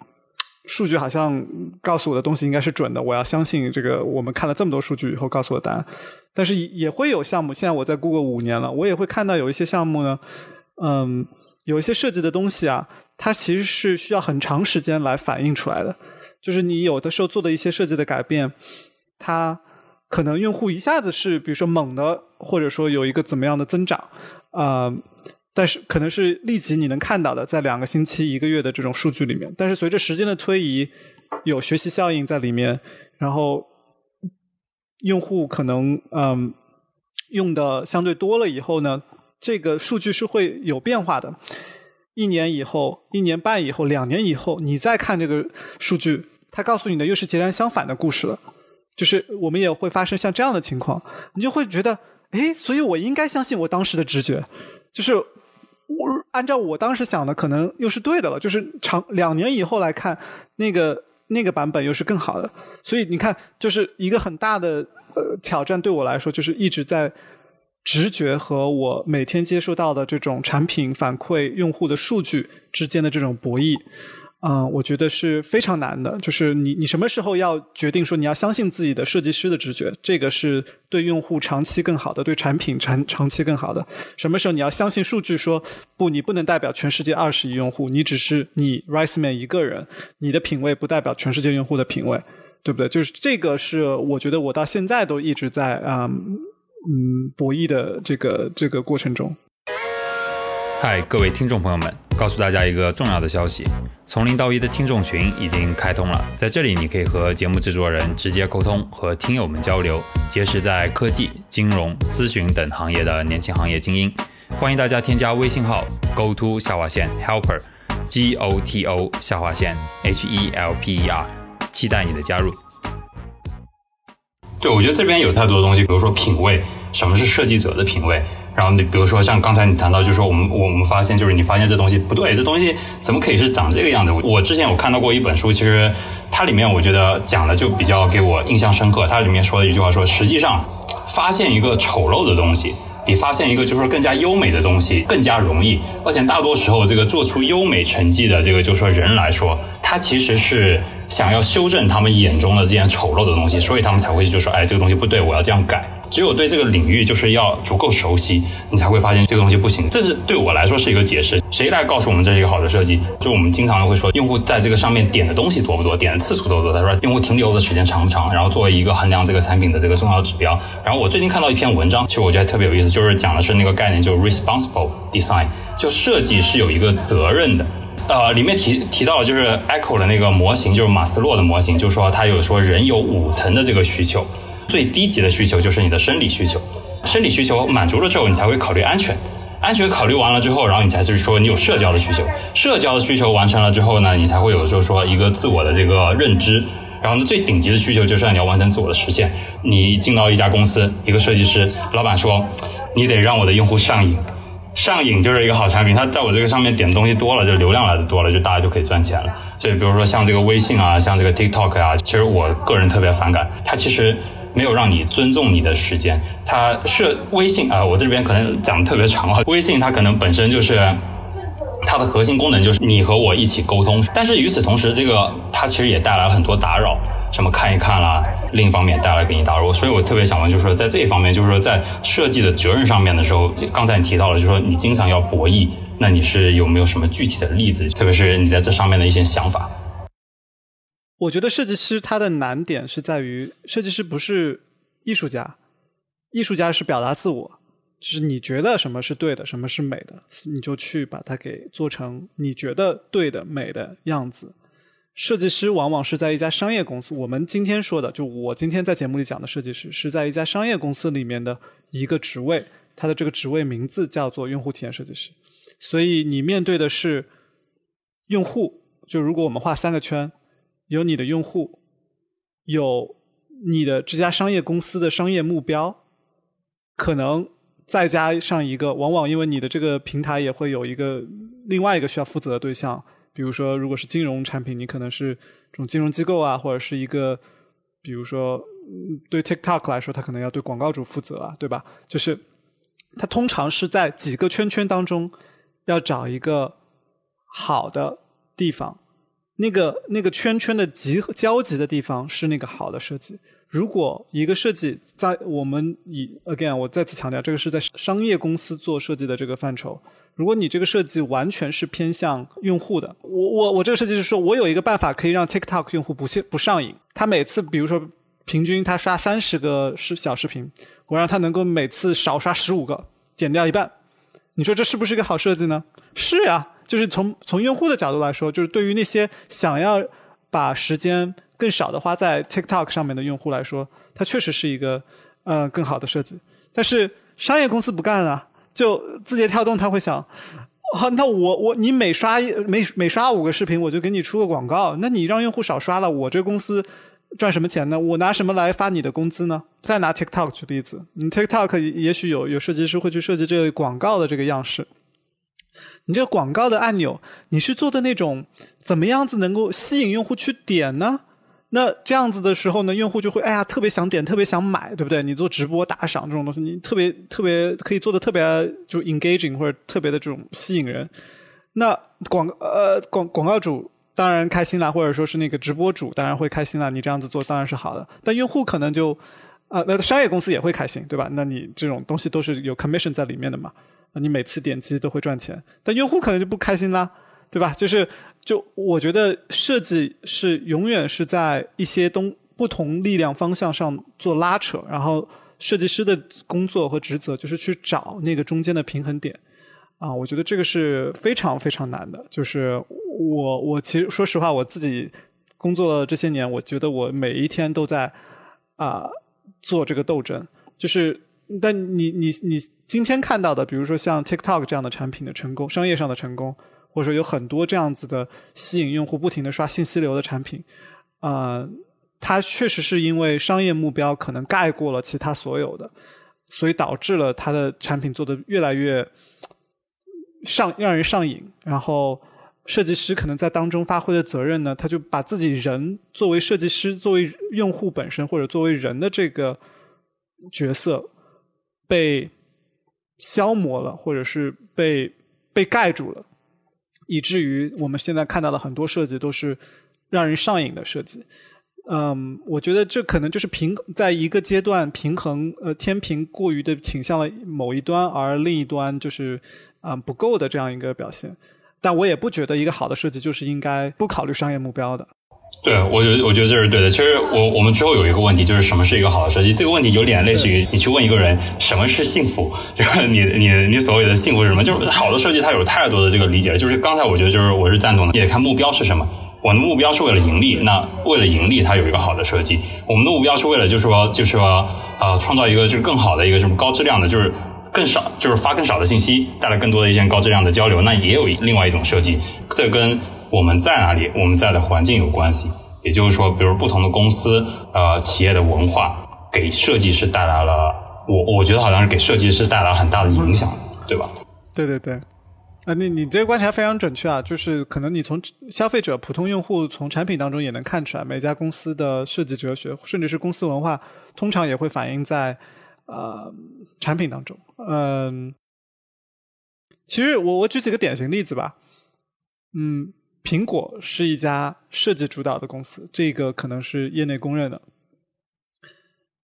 数据好像告诉我的东西应该是准的，我要相信这个。我们看了这么多数据以后告诉我答案，但是也会有项目，现在我在 Google 五年了，我也会看到有一些项目呢，嗯，有一些设计的东西啊，它其实是需要很长时间来反映出来的，就是你有的时候做的一些设计的改变，它。可能用户一下子是，比如说猛的，或者说有一个怎么样的增长，啊，但是可能是立即你能看到的，在两个星期、一个月的这种数据里面。但是随着时间的推移，有学习效应在里面，然后用户可能嗯用的相对多了以后呢，这个数据是会有变化的。一年以后、一年半以后、两年以后，你再看这个数据，它告诉你的又是截然相反的故事了。就是我们也会发生像这样的情况，你就会觉得，哎，所以我应该相信我当时的直觉，就是我按照我当时想的，可能又是对的了。就是长两年以后来看，那个 那个版本又是更好的。所以你看，就是一个很大的呃挑战对我来说，就是一直在直觉和我每天接收到的这种产品反馈、用户的数据之间的这种博弈。嗯，我觉得是非常难的。就是你，你什么时候要决定说你要相信自己的设计师的直觉？这个是对用户长期更好的，对产品长长期更好的。什么时候你要相信数据？说不，你不能代表全世界二十亿用户，你只是你 Riceman 一个人，你的品味不代表全世界用户的品味，对不对？就是这个是我觉得我到现在都一直在啊嗯博弈的这个这个过程中。嗨，各位听众朋友们，告诉大家一个重要的消息：从零到一的听众群已经开通了，在这里你可以和节目制作人直接沟通，和听友们交流，结识在科技、金融、咨询等行业的年轻行业精英。欢迎大家添加微信号 go to 下划线 helper，G O T O 下划线 H E L P E R，期待你的加入。对，我觉得这边有太多的东西，比如说品味，什么是设计者的品味？然后你比如说像刚才你谈到，就是说我们我们发现，就是你发现这东西不对，这东西怎么可以是长这个样子？我之前有看到过一本书，其实它里面我觉得讲的就比较给我印象深刻。它里面说的一句话说，实际上发现一个丑陋的东西，比发现一个就是说更加优美的东西更加容易。而且大多时候，这个做出优美成绩的这个就是说人来说，他其实是想要修正他们眼中的这件丑陋的东西，所以他们才会就说，哎，这个东西不对，我要这样改。只有对这个领域就是要足够熟悉，你才会发现这个东西不行。这是对我来说是一个解释。谁来告诉我们这是一个好的设计？就我们经常会说，用户在这个上面点的东西多不多，点的次数多不多。他说，用户停留的时间长不长？然后作为一个衡量这个产品的这个重要指标。然后我最近看到一篇文章，其实我觉得特别有意思，就是讲的是那个概念，就是 responsible design，就设计是有一个责任的。呃，里面提提到了就是 Echo 的那个模型，就是马斯洛的模型，就说他有说人有五层的这个需求。最低级的需求就是你的生理需求，生理需求满足了之后，你才会考虑安全，安全考虑完了之后，然后你才是说你有社交的需求，社交的需求完成了之后呢，你才会有就是说一个自我的这个认知，然后呢，最顶级的需求就是你要完成自我的实现。你进到一家公司，一个设计师，老板说你得让我的用户上瘾，上瘾就是一个好产品，他在我这个上面点东西多了，就流量来的多了，就大家就可以赚钱了。所以比如说像这个微信啊，像这个 TikTok 啊，其实我个人特别反感，它其实。没有让你尊重你的时间，它是微信啊，我这边可能讲的特别长了。微信它可能本身就是它的核心功能就是你和我一起沟通，但是与此同时，这个它其实也带来了很多打扰，什么看一看啦，另一方面带来给你打扰。所以我特别想问，就是说在这一方面，就是说在设计的责任上面的时候，刚才你提到了，就是说你经常要博弈，那你是有没有什么具体的例子，特别是你在这上面的一些想法？我觉得设计师他的难点是在于，设计师不是艺术家，艺术家是表达自我，就是你觉得什么是对的，什么是美的，你就去把它给做成你觉得对的、美的样子。设计师往往是在一家商业公司，我们今天说的，就我今天在节目里讲的设计师，是在一家商业公司里面的一个职位，他的这个职位名字叫做用户体验设计师。所以你面对的是用户，就如果我们画三个圈。有你的用户，有你的这家商业公司的商业目标，可能再加上一个，往往因为你的这个平台也会有一个另外一个需要负责的对象，比如说如果是金融产品，你可能是这种金融机构啊，或者是一个，比如说对 TikTok 来说，它可能要对广告主负责啊，对吧？就是它通常是在几个圈圈当中要找一个好的地方。那个那个圈圈的集交集的地方是那个好的设计。如果一个设计在我们以 again，我再次强调，这个是在商业公司做设计的这个范畴。如果你这个设计完全是偏向用户的，我我我这个设计是说，我有一个办法可以让 TikTok 用户不不上瘾。他每次比如说平均他刷三十个视小视频，我让他能够每次少刷十五个，减掉一半。你说这是不是一个好设计呢？是呀。就是从从用户的角度来说，就是对于那些想要把时间更少的花在 TikTok 上面的用户来说，它确实是一个呃更好的设计。但是商业公司不干啊，就字节跳动他会想，啊，那我我你每刷每每刷五个视频，我就给你出个广告，那你让用户少刷了，我这公司赚什么钱呢？我拿什么来发你的工资呢？再拿 TikTok 举例子，你 TikTok 也许有有设计师会去设计这个广告的这个样式。你这个广告的按钮，你是做的那种怎么样子能够吸引用户去点呢？那这样子的时候呢，用户就会哎呀特别想点，特别想买，对不对？你做直播打赏这种东西，你特别特别可以做的特别就 engaging 或者特别的这种吸引人。那广呃广广告主当然开心啦，或者说是那个直播主当然会开心啦。你这样子做当然是好的，但用户可能就啊，那商业公司也会开心，对吧？那你这种东西都是有 commission 在里面的嘛，你每次点击都会赚钱，但用户可能就不开心啦，对吧？就是就我觉得设计是永远是在一些东不同力量方向上做拉扯，然后设计师的工作和职责就是去找那个中间的平衡点啊，我觉得这个是非常非常难的，就是。我我其实说实话，我自己工作这些年，我觉得我每一天都在啊做这个斗争。就是，但你你你今天看到的，比如说像 TikTok 这样的产品的成功，商业上的成功，或者说有很多这样子的吸引用户不停的刷信息流的产品，啊，它确实是因为商业目标可能盖过了其他所有的，所以导致了它的产品做的越来越上让人上瘾，然后。设计师可能在当中发挥的责任呢，他就把自己人作为设计师、作为用户本身或者作为人的这个角色被消磨了，或者是被被盖住了，以至于我们现在看到的很多设计都是让人上瘾的设计。嗯，我觉得这可能就是平在一个阶段平衡呃天平过于的倾向了某一端，而另一端就是啊不够的这样一个表现。但我也不觉得一个好的设计就是应该不考虑商业目标的。对，我觉得我觉得这是对的。其实我我们之后有一个问题，就是什么是一个好的设计？这个问题有点类似于你去问一个人什么是幸福，就是 你你你所谓的幸福是什么？就是好的设计它有太多的这个理解。就是刚才我觉得就是我是赞同的，也看目标是什么。我的目标是为了盈利，那为了盈利，它有一个好的设计。我们的目标是为了就是说就是说啊，创造一个就是更好的一个什么高质量的，就是。更少就是发更少的信息，带来更多的一些高质量的交流，那也有另外一种设计。这跟我们在哪里，我们在的环境有关系。也就是说，比如不同的公司，呃，企业的文化给设计师带来了，我我觉得好像是给设计师带来很大的影响，对吧？对对对，啊，你你这个观察非常准确啊，就是可能你从消费者、普通用户从产品当中也能看出来，每家公司的设计哲学，甚至是公司文化，通常也会反映在呃产品当中。嗯，其实我我举几个典型例子吧。嗯，苹果是一家设计主导的公司，这个可能是业内公认的。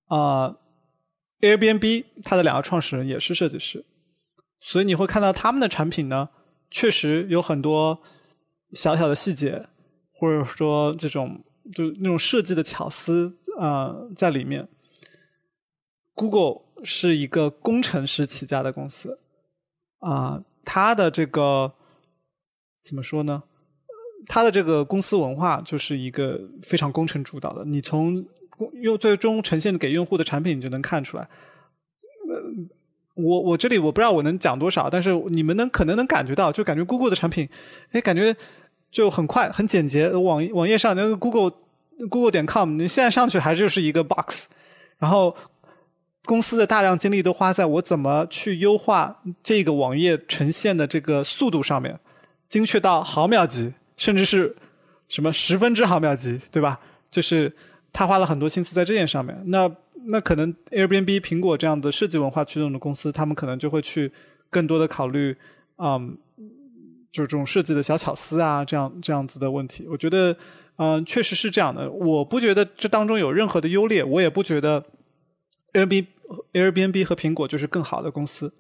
啊，Airbnb 它的两个创始人也是设计师，所以你会看到他们的产品呢，确实有很多小小的细节，或者说这种就那种设计的巧思啊在里面。Google。是一个工程师起家的公司，啊，他的这个怎么说呢？他的这个公司文化就是一个非常工程主导的。你从用最终呈现给用户的产品，你就能看出来。我我这里我不知道我能讲多少，但是你们能可能能感觉到，就感觉 Google 的产品，哎，感觉就很快很简洁。网网页上那个 Google Google 点 com，你现在上去还是就是一个 box，然后。公司的大量精力都花在我怎么去优化这个网页呈现的这个速度上面，精确到毫秒级，甚至是什么十分之毫秒级，对吧？就是他花了很多心思在这件上面。那那可能 Airbnb、苹果这样的设计文化驱动的公司，他们可能就会去更多的考虑，嗯，就是这种设计的小巧思啊，这样这样子的问题。我觉得，嗯，确实是这样的。我不觉得这当中有任何的优劣，我也不觉得。Airbnb、Airbnb 和苹果就是更好的公司，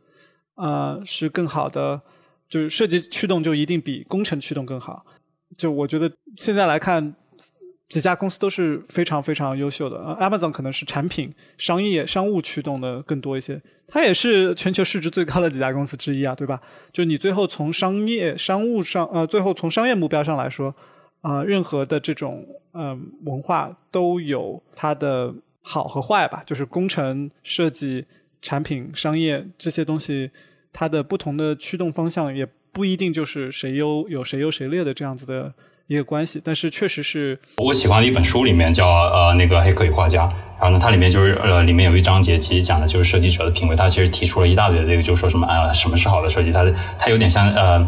啊，是更好的，就是设计驱动就一定比工程驱动更好。就我觉得现在来看，几家公司都是非常非常优秀的。Amazon 可能是产品、商业、商务驱动的更多一些，它也是全球市值最高的几家公司之一啊，对吧？就你最后从商业、商务上，呃，最后从商业目标上来说，啊，任何的这种嗯文化都有它的。好和坏吧，就是工程设计、产品、商业这些东西，它的不同的驱动方向也不一定就是谁优有谁优谁劣的这样子的一个关系。但是确实是我喜欢的一本书，里面叫呃那个《黑客与画家》，然后呢，它里面就是呃里面有一章节，其实讲的就是设计者的品味。它其实提出了一大堆的这个，就说什么啊，什么是好的设计？它它有点像呃。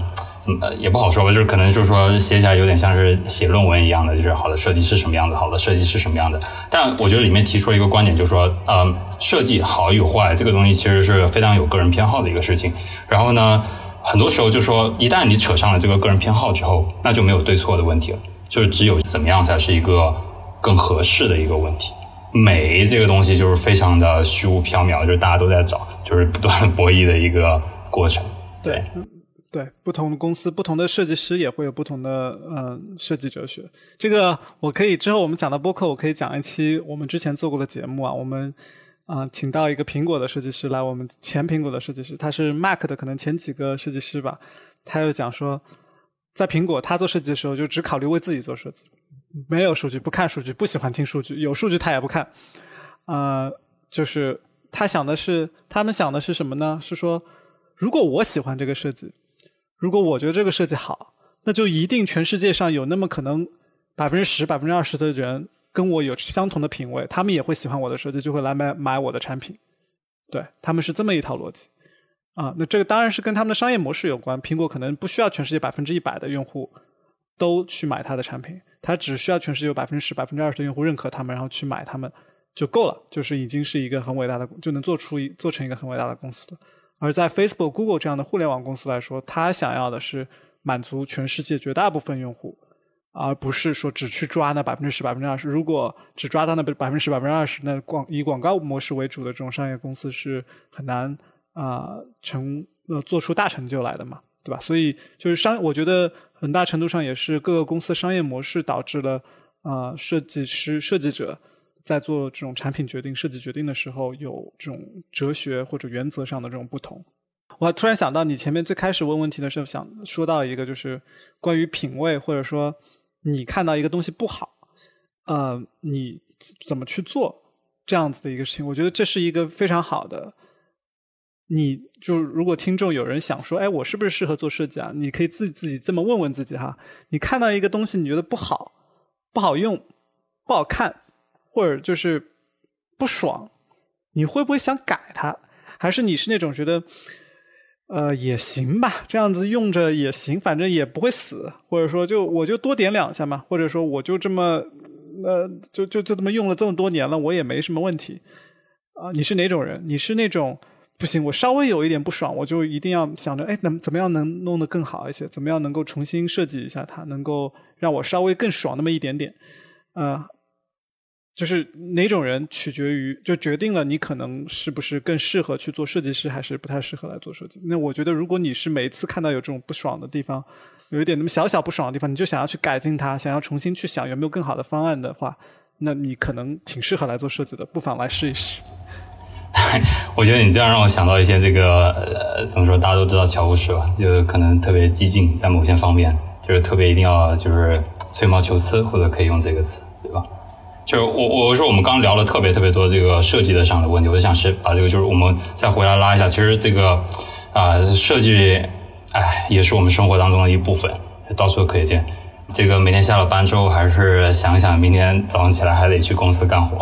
呃，也不好说吧，就是可能就是说写起来有点像是写论文一样的，就是好的设计是什么样子，好的设计是什么样的。但我觉得里面提出了一个观点，就是说，呃，设计好与坏这个东西其实是非常有个人偏好的一个事情。然后呢，很多时候就说，一旦你扯上了这个个人偏好之后，那就没有对错的问题了。就是只有怎么样才是一个更合适的一个问题。美这个东西就是非常的虚无缥缈，就是大家都在找，就是不断博弈的一个过程。对。对，不同的公司、不同的设计师也会有不同的呃设计哲学。这个我可以之后我们讲到播客，我可以讲一期我们之前做过的节目啊。我们啊请到一个苹果的设计师来，我们前苹果的设计师，他是 Mac 的可能前几个设计师吧。他又讲说，在苹果他做设计的时候就只考虑为自己做设计，没有数据，不看数据，不喜欢听数据，有数据他也不看。呃，就是他想的是，他们想的是什么呢？是说，如果我喜欢这个设计。如果我觉得这个设计好，那就一定全世界上有那么可能百分之十、百分之二十的人跟我有相同的品味，他们也会喜欢我的设计，就会来买买我的产品。对他们是这么一套逻辑啊。那这个当然是跟他们的商业模式有关。苹果可能不需要全世界百分之一百的用户都去买它的产品，它只需要全世界百分之十、百分之二十的用户认可他们，然后去买他们就够了，就是已经是一个很伟大的，就能做出一做成一个很伟大的公司了。而在 Facebook、Google 这样的互联网公司来说，他想要的是满足全世界绝大部分用户，而不是说只去抓那百分之十、百分之二十。如果只抓到那百分之十、百分之二十，那广以广告模式为主的这种商业公司是很难啊成呃做出大成就来的嘛，对吧？所以就是商，我觉得很大程度上也是各个公司商业模式导致了啊设计师、设计者。在做这种产品决定、设计决定的时候，有这种哲学或者原则上的这种不同。我突然想到，你前面最开始问问题的时候，想说到一个，就是关于品味，或者说你看到一个东西不好，呃，你怎么去做这样子的一个事情？我觉得这是一个非常好的。你就如果听众有人想说，哎，我是不是适合做设计啊？你可以自己自己这么问问自己哈。你看到一个东西，你觉得不好、不好用、不好看。或者就是不爽，你会不会想改它？还是你是那种觉得，呃，也行吧，这样子用着也行，反正也不会死。或者说，就我就多点两下嘛。或者说，我就这么，呃，就就就这么用了这么多年了，我也没什么问题。啊，你是哪种人？你是那种不行，我稍微有一点不爽，我就一定要想着，哎，能怎么样能弄得更好一些？怎么样能够重新设计一下它，能够让我稍微更爽那么一点点？呃。就是哪种人取决于，就决定了你可能是不是更适合去做设计师，还是不太适合来做设计。那我觉得，如果你是每次看到有这种不爽的地方，有一点那么小小不爽的地方，你就想要去改进它，想要重新去想有没有更好的方案的话，那你可能挺适合来做设计的，不妨来试一试。我觉得你这样让我想到一些这个呃，怎么说？大家都知道乔布斯吧，就可能特别激进，在某些方面，就是特别一定要就是吹毛求疵，或者可以用这个词，就是我我说我们刚聊了特别特别多这个设计的上的问题，我想是把这个就是我们再回来拉一下，其实这个啊设计，哎也是我们生活当中的一部分，到处都可以见。这个每天下了班之后，还是想一想明天早上起来还得去公司干活。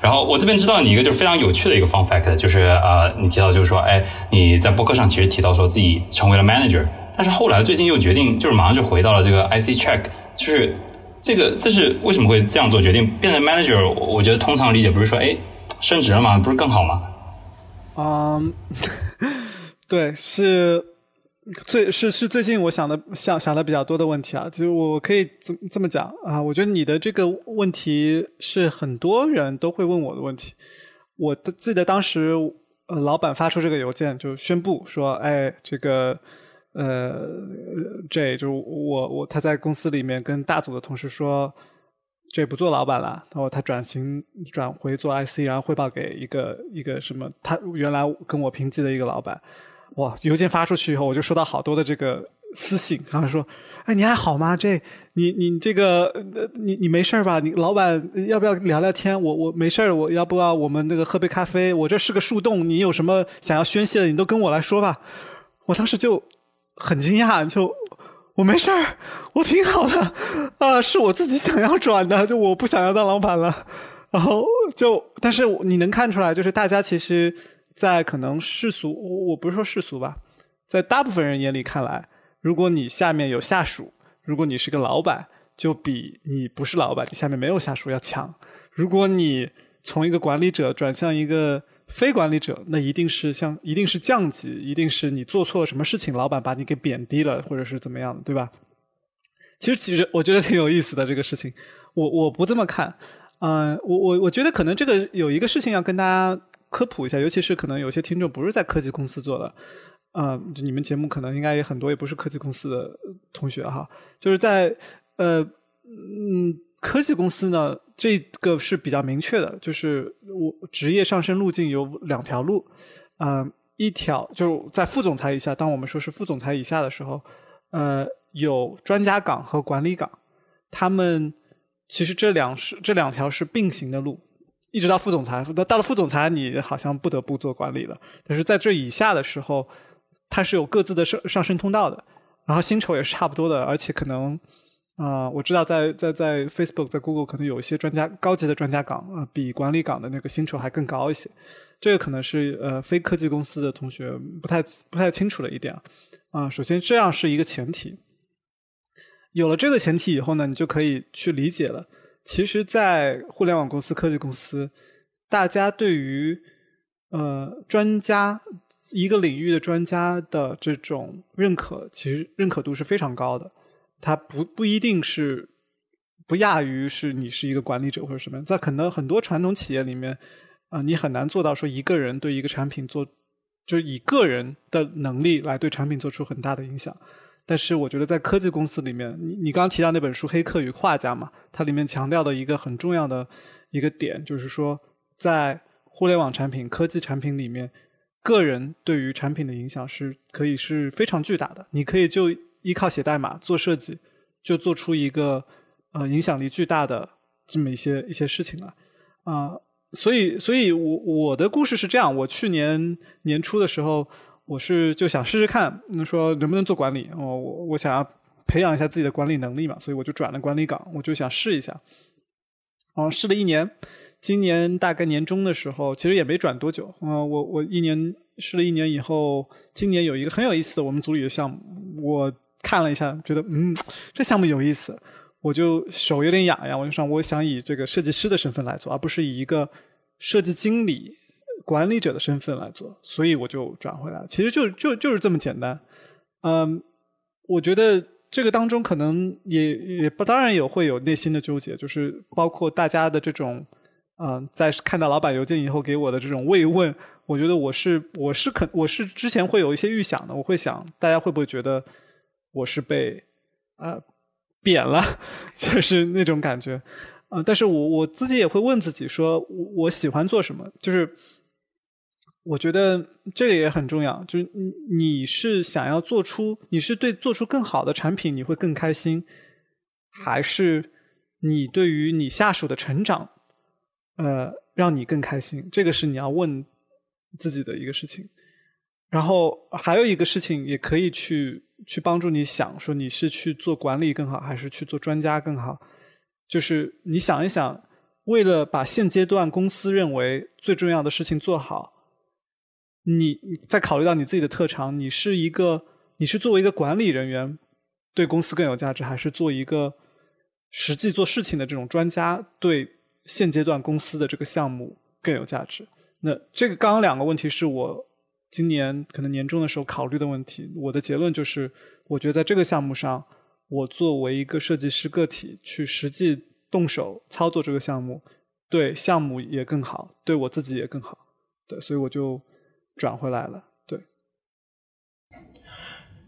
然后我这边知道你一个就是非常有趣的一个 fun fact，就是啊你提到就是说，哎你在博客上其实提到说自己成为了 manager，但是后来最近又决定就是马上就回到了这个 IC check，就是。这个这是为什么会这样做决定？变成 manager，我觉得通常理解不是说，哎，升职了嘛？不是更好吗？嗯，对，是最是是最近我想的想想的比较多的问题啊。就是我可以这这么讲啊，我觉得你的这个问题是很多人都会问我的问题。我记得当时，老板发出这个邮件，就宣布说，哎，这个。呃，这就是我我他在公司里面跟大组的同事说，这不做老板了，然后他转型转回做 IC，然后汇报给一个一个什么，他原来跟我平级的一个老板，哇，邮件发出去以后，我就收到好多的这个私信，然后说，哎，你还好吗？这你你这个你你没事吧？你老板要不要聊聊天？我我没事我要不要我们那个喝杯咖啡？我这是个树洞，你有什么想要宣泄的，你都跟我来说吧。我当时就。很惊讶，就我没事儿，我挺好的啊，是我自己想要转的，就我不想要当老板了。然后就，但是你能看出来，就是大家其实，在可能世俗，我不是说世俗吧，在大部分人眼里看来，如果你下面有下属，如果你是个老板，就比你不是老板，你下面没有下属要强。如果你从一个管理者转向一个。非管理者，那一定是像，一定是降级，一定是你做错了什么事情，老板把你给贬低了，或者是怎么样的，对吧？其实其实我觉得挺有意思的这个事情，我我不这么看，嗯、我我我觉得可能这个有一个事情要跟大家科普一下，尤其是可能有些听众不是在科技公司做的，嗯、就你们节目可能应该也很多也不是科技公司的同学哈，就是在呃嗯科技公司呢，这个是比较明确的，就是我职业上升路径有两条路，嗯、一条就是在副总裁以下，当我们说是副总裁以下的时候，呃，有专家岗和管理岗，他们其实这两是这两条是并行的路，一直到副总裁。那到了副总裁，你好像不得不做管理了。但是在这以下的时候，它是有各自的上上升通道的，然后薪酬也是差不多的，而且可能。啊、我知道在在在 Facebook、在 Google 可能有一些专家高级的专家岗啊、呃比管理岗的那个薪酬还更高一些。这个可能是呃非科技公司的同学不太不太清楚的一点啊。啊、首先这样是一个前提。有了这个前提以后呢，你就可以去理解了。其实，在互联网公司、科技公司，大家对于呃专家一个领域的专家的这种认可，其实认可度是非常高的。它不不一定是不亚于是你是一个管理者或者什么，在可能很多传统企业里面，啊、你很难做到说一个人对一个产品做，就是以个人的能力来对产品做出很大的影响。但是我觉得在科技公司里面，你你刚刚提到那本书《黑客与画家》嘛，它里面强调的一个很重要的一个点，就是说在互联网产品、科技产品里面，个人对于产品的影响是可以是非常巨大的。你可以就依靠写代码做设计，就做出一个呃影响力巨大的这么一些一些事情了啊、所以，所以我我的故事是这样：我去年年初的时候，我是就想试试看，那说能不能做管理。我我我想要培养一下自己的管理能力嘛，所以我就转了管理岗，我就想试一下。然后试了一年，今年大概年中的时候，其实也没转多久。嗯、我我一年试了一年以后，今年有一个很有意思的我们组里的项目，我看了一下，觉得嗯，这项目有意思，我就手有点痒痒，我就说我想以这个设计师的身份来做，而不是以一个设计经理、管理者的身份来做，所以我就转回来了。其实就就就是这么简单。嗯，我觉得这个当中可能也也不当然有会有内心的纠结，就是包括大家的这种，嗯、在看到老板邮件以后给我的这种慰问，我觉得我是我是肯我是之前会有一些预想的，我会想大家会不会觉得我是被呃贬了，就是那种感觉。呃，但是我我自己也会问自己说，我我喜欢做什么？就是我觉得这个也很重要，就是你你是想要做出，你是对做出更好的产品你会更开心，还是你对于你下属的成长，呃，让你更开心？这个是你要问自己的一个事情。然后还有一个事情也可以去去帮助你想说，你是去做管理更好，还是去做专家更好？就是你想一想，为了把现阶段公司认为最重要的事情做好，你你再考虑到你自己的特长，你是一个你是作为一个管理人员对公司更有价值，还是做一个实际做事情的这种专家对现阶段公司的这个项目更有价值？那这个刚刚两个问题是我今年可能年终的时候考虑的问题。我的结论就是，我觉得在这个项目上，我作为一个设计师个体去实际动手操作这个项目，对项目也更好，对我自己也更好。对，所以我就转回来了。对，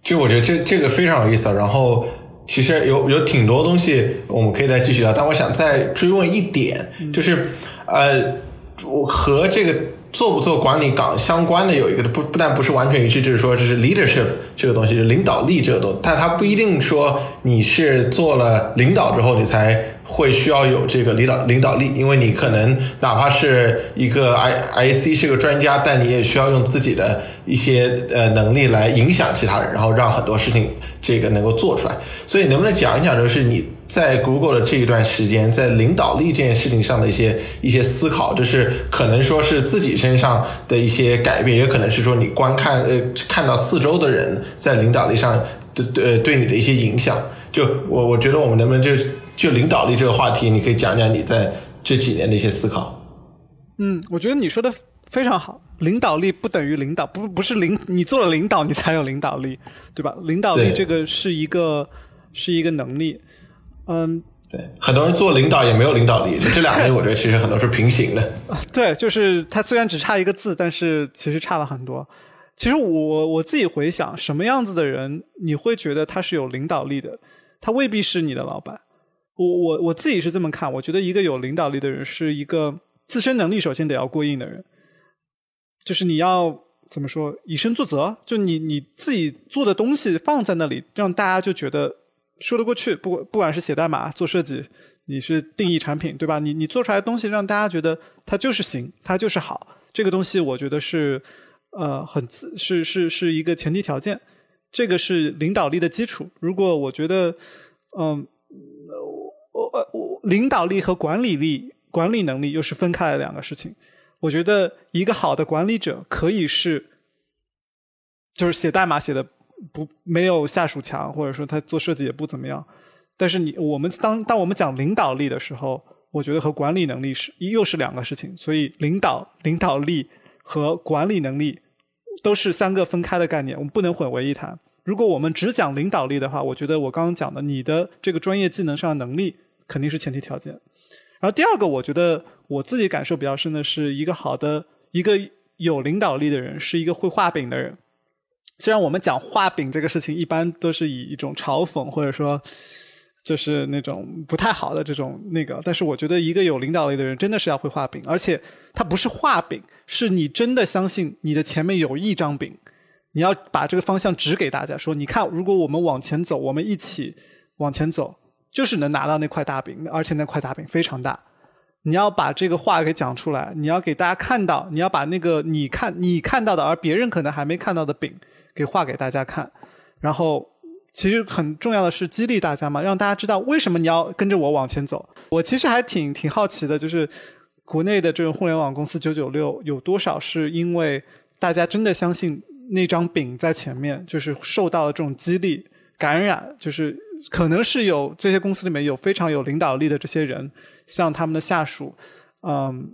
就我觉得这这个非常有意思啊。然后其实有有挺多东西我们可以再继续聊，但我想再追问一点，就是呃，我和这个做不做管理岗相关的有一个不不但不是完全一致，就是说这是 leadership 这个东西，就是领导力这个东西，但它不一定说你是做了领导之后你才会需要有这个领导领导力，因为你可能哪怕是一个 I I C 是个专家，但你也需要用自己的一些呃能力来影响其他人，然后让很多事情这个能够做出来。所以能不能讲一讲，就是你在 Google 的这一段时间，在领导力这件事情上的一些一些思考，就是可能说是自己身上的一些改变，也可能是说你观看呃看到四周的人在领导力上的对对你的一些影响。就我我觉得我们能不能就就领导力这个话题，你可以讲讲你在这几年的一些思考。嗯，我觉得你说的非常好。领导力不等于领导，不不是领你做了领导你才有领导力，对吧？领导力这个是一个是一个能力。嗯，对，很多人做领导也没有领导力，这两个我觉得其实很多是平行的。对，就是他虽然只差一个字，但是其实差了很多。其实我我自己回想，什么样子的人你会觉得他是有领导力的？他未必是你的老板。我我我自己是这么看，我觉得一个有领导力的人是一个自身能力首先得要过硬的人，就是你要怎么说以身作则，就你你自己做的东西放在那里，让大家就觉得说得过去。不不管是写代码、做设计，你是定义产品，对吧？你你做出来的东西让大家觉得它就是行，它就是好。这个东西我觉得是呃很是是是一个前提条件，这个是领导力的基础。如果我觉得嗯。呃，我领导力和管理力、管理能力又是分开的两个事情。我觉得一个好的管理者可以是，就是写代码写的不没有下属强，或者说他做设计也不怎么样。但是你我们当当我们讲领导力的时候，我觉得和管理能力是又是两个事情。所以领导领导力和管理能力都是三个分开的概念，我们不能混为一谈。如果我们只讲领导力的话，我觉得我刚刚讲的你的这个专业技能上的能力。肯定是前提条件，然后第二个，我觉得我自己感受比较深的是一个好的、一个有领导力的人，是一个会画饼的人。虽然我们讲画饼这个事情，一般都是以一种嘲讽或者说就是那种不太好的这种那个，但是我觉得一个有领导力的人真的是要会画饼，而且他不是画饼，是你真的相信你的前面有一张饼，你要把这个方向指给大家，说你看，如果我们往前走，我们一起往前走。就是能拿到那块大饼，而且那块大饼非常大。你要把这个话给讲出来，你要给大家看到，你要把那个你看你看到的，而别人可能还没看到的饼给画给大家看。然后，其实很重要的是激励大家嘛，让大家知道为什么你要跟着我往前走。我其实还挺挺好奇的，就是国内的这种互联网公司九九六有多少是因为大家真的相信那张饼在前面，就是受到了这种激励感染，就是。可能是有这些公司里面有非常有领导力的这些人，向他们的下属，嗯，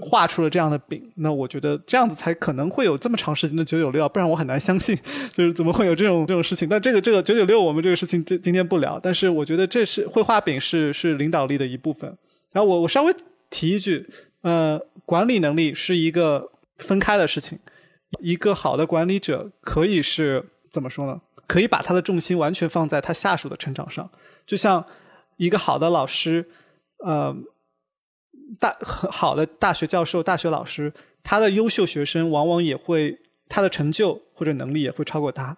画出了这样的饼。那我觉得这样子才可能会有这么长时间的九九六，不然我很难相信，就是怎么会有这种这种事情。但这个这个九九六，我们这个事情今今天不聊。但是我觉得这是会画饼是是领导力的一部分。然后我我稍微提一句，呃，管理能力是一个分开的事情。一个好的管理者可以是怎么说呢？可以把他的重心完全放在他下属的成长上，就像一个好的老师，呃，大好的大学教授、大学老师，他的优秀学生往往也会他的成就或者能力也会超过他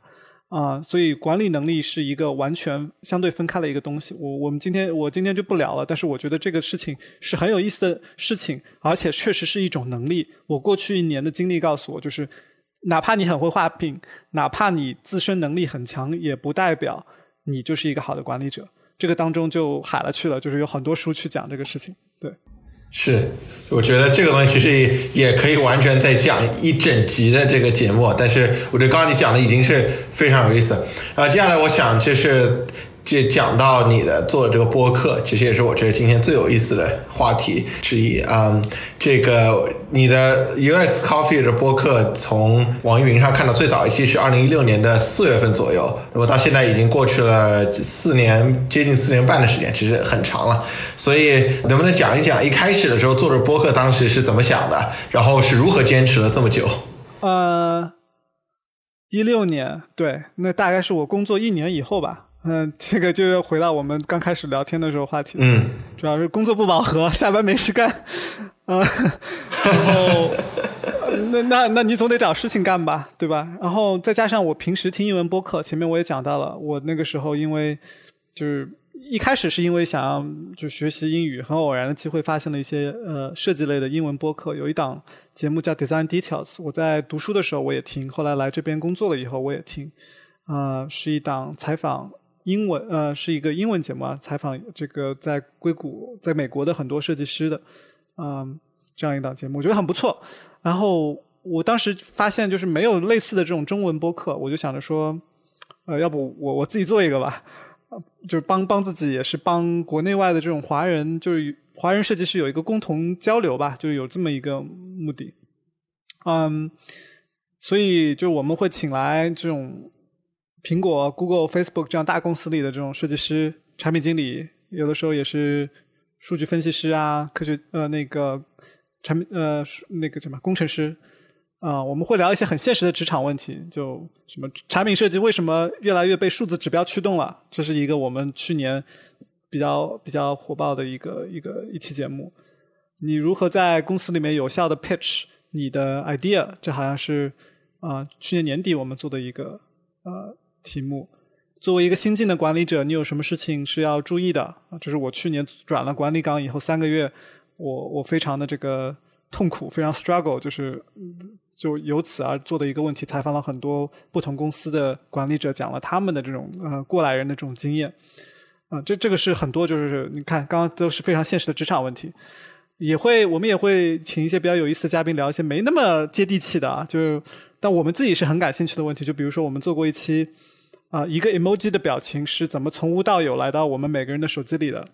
啊。所以管理能力是一个完全相对分开的一个东西。我我们今天我今天就不聊了，但是我觉得这个事情是很有意思的事情，而且确实是一种能力。我过去一年的经历告诉我，就是。哪怕你很会画饼，哪怕你自身能力很强，也不代表你就是一个好的管理者。这个当中就海了去了，就是有很多书去讲这个事情。对，是，我觉得这个东西其实也可以完全再讲一整集的这个节目。但是我觉得刚刚你讲的已经是非常有意思。啊，接下来我想就是。就讲到你的做的这个播客，其实也是我觉得今天最有意思的话题之一啊。这个你的 UX Coffee 的播客，从网易云上看到最早一期是二零一六年的四月份左右，那么到现在已经过去了四年，接近四年半的时间，其实很长了。所以能不能讲一讲一开始的时候做这播客当时是怎么想的，然后是如何坚持了这么久？呃，一六年，对，那大概是我工作一年以后吧。嗯，这个就要回到我们刚开始聊天的时候话题。嗯，主要是工作不饱和，下班没事干。啊，然后那那那你总得找事情干吧，对吧？然后再加上我平时听英文播客，前面我也讲到了，我那个时候因为就是一开始是因为想要就学习英语，很偶然的机会发现了一些呃设计类的英文播客，有一档节目叫 Design Details，我在读书的时候我也听，后来来这边工作了以后我也听，啊，是一档采访。英文呃是一个英文节目啊，采访这个在硅谷在美国的很多设计师的，嗯，这样一档节目，我觉得很不错。然后我当时发现就是没有类似的这种中文播客，我就想着说，呃，要不我我自己做一个吧，就是帮帮自己，也是帮国内外的这种华人，就是华人设计师有一个共同交流吧，就是有这么一个目的。嗯，所以就我们会请来这种。苹果、Google、Facebook 这样大公司里的这种设计师、产品经理，有的时候也是数据分析师啊、科学呃那个产品呃那个什么工程师啊、我们会聊一些很现实的职场问题，就什么产品设计为什么越来越被数字指标驱动了，这是一个我们去年比较比较火爆的一个一个一期节目。你如何在公司里面有效的 pitch 你的 idea？这好像是啊、去年年底我们做的一个呃题目。作为一个新进的管理者，你有什么事情是要注意的？啊这是我去年转了管理岗以后三个月，我我非常的这个痛苦，非常 struggle，就是就由此而做的一个问题，采访了很多不同公司的管理者，讲了他们的这种呃过来人的这种经验。啊、这这个是很多就是你看，刚刚都是非常现实的职场问题。也会，我们也会请一些比较有意思的嘉宾聊一些没那么接地气的啊，就是但我们自己是很感兴趣的问题。就比如说，我们做过一期啊、一个 emoji 的表情是怎么从无到有来到我们每个人的手机里的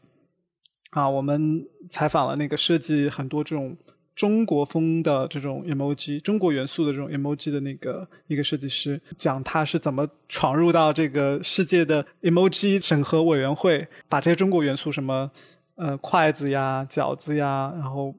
啊。我们采访了那个设计很多这种中国风的这种 emoji、中国元素的这种 emoji 的那个一个设计师，讲他是怎么闯入到这个世界的 emoji 审核委员会，把这些中国元素什么。呃，筷子呀、饺子呀，然后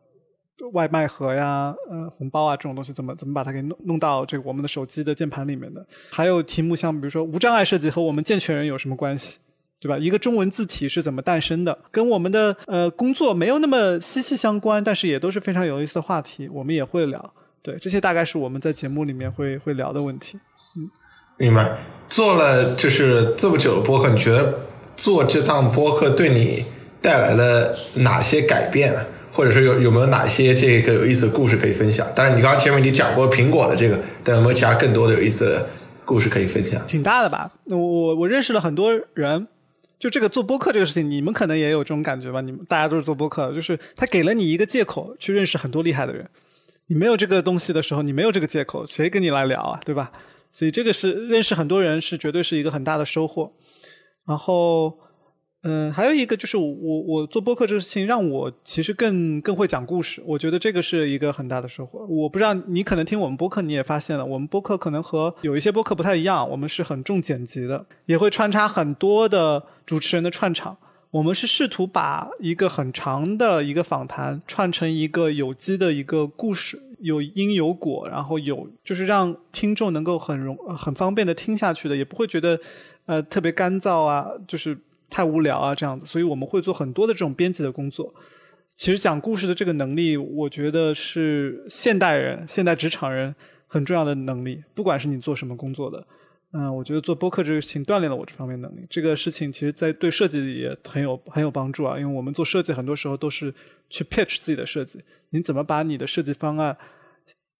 外卖盒呀、呃，红包啊这种东西，怎么怎么把它给弄弄到这个我们的手机的键盘里面的？还有题目像比如说无障碍设计和我们健全人有什么关系？对吧？一个中文字体是怎么诞生的？跟我们的呃工作没有那么息息相关，但是也都是非常有意思的话题，我们也会聊。对，这些大概是我们在节目里面会会聊的问题。嗯明白。做了就是这么久的播客，你觉得做这档播客对你带来了哪些改变啊？或者说有有没有哪些这个有意思的故事可以分享？当然，你刚刚前面你讲过苹果的这个，但有没有其他更多的有意思的故事可以分享？挺大的吧？那我我认识了很多人，就这个做播客这个事情，你们可能也有这种感觉吧？你们大家都是做播客，就是他给了你一个借口去认识很多厉害的人。你没有这个东西的时候，你没有这个借口，谁跟你来聊啊？对吧？所以这个是认识很多人是绝对是一个很大的收获。然后，嗯，还有一个就是我我做播客这个事情让我其实更更会讲故事，我觉得这个是一个很大的收获。我不知道你可能听我们播客你也发现了，我们播客可能和有一些播客不太一样，我们是很重剪辑的，也会穿插很多的主持人的串场。我们是试图把一个很长的一个访谈串成一个有机的一个故事，有因有果，然后有就是让听众能够很容很方便的听下去的，也不会觉得呃特别干燥啊，就是太无聊啊这样子。所以我们会做很多的这种编辑的工作。其实讲故事的这个能力，我觉得是现代人、现代职场人很重要的能力，不管是你做什么工作的。嗯，我觉得做播客这个事情锻炼了我这方面能力。这个事情其实，在对设计也很有很有帮助啊，因为我们做设计很多时候都是去 pitch 自己的设计，你怎么把你的设计方案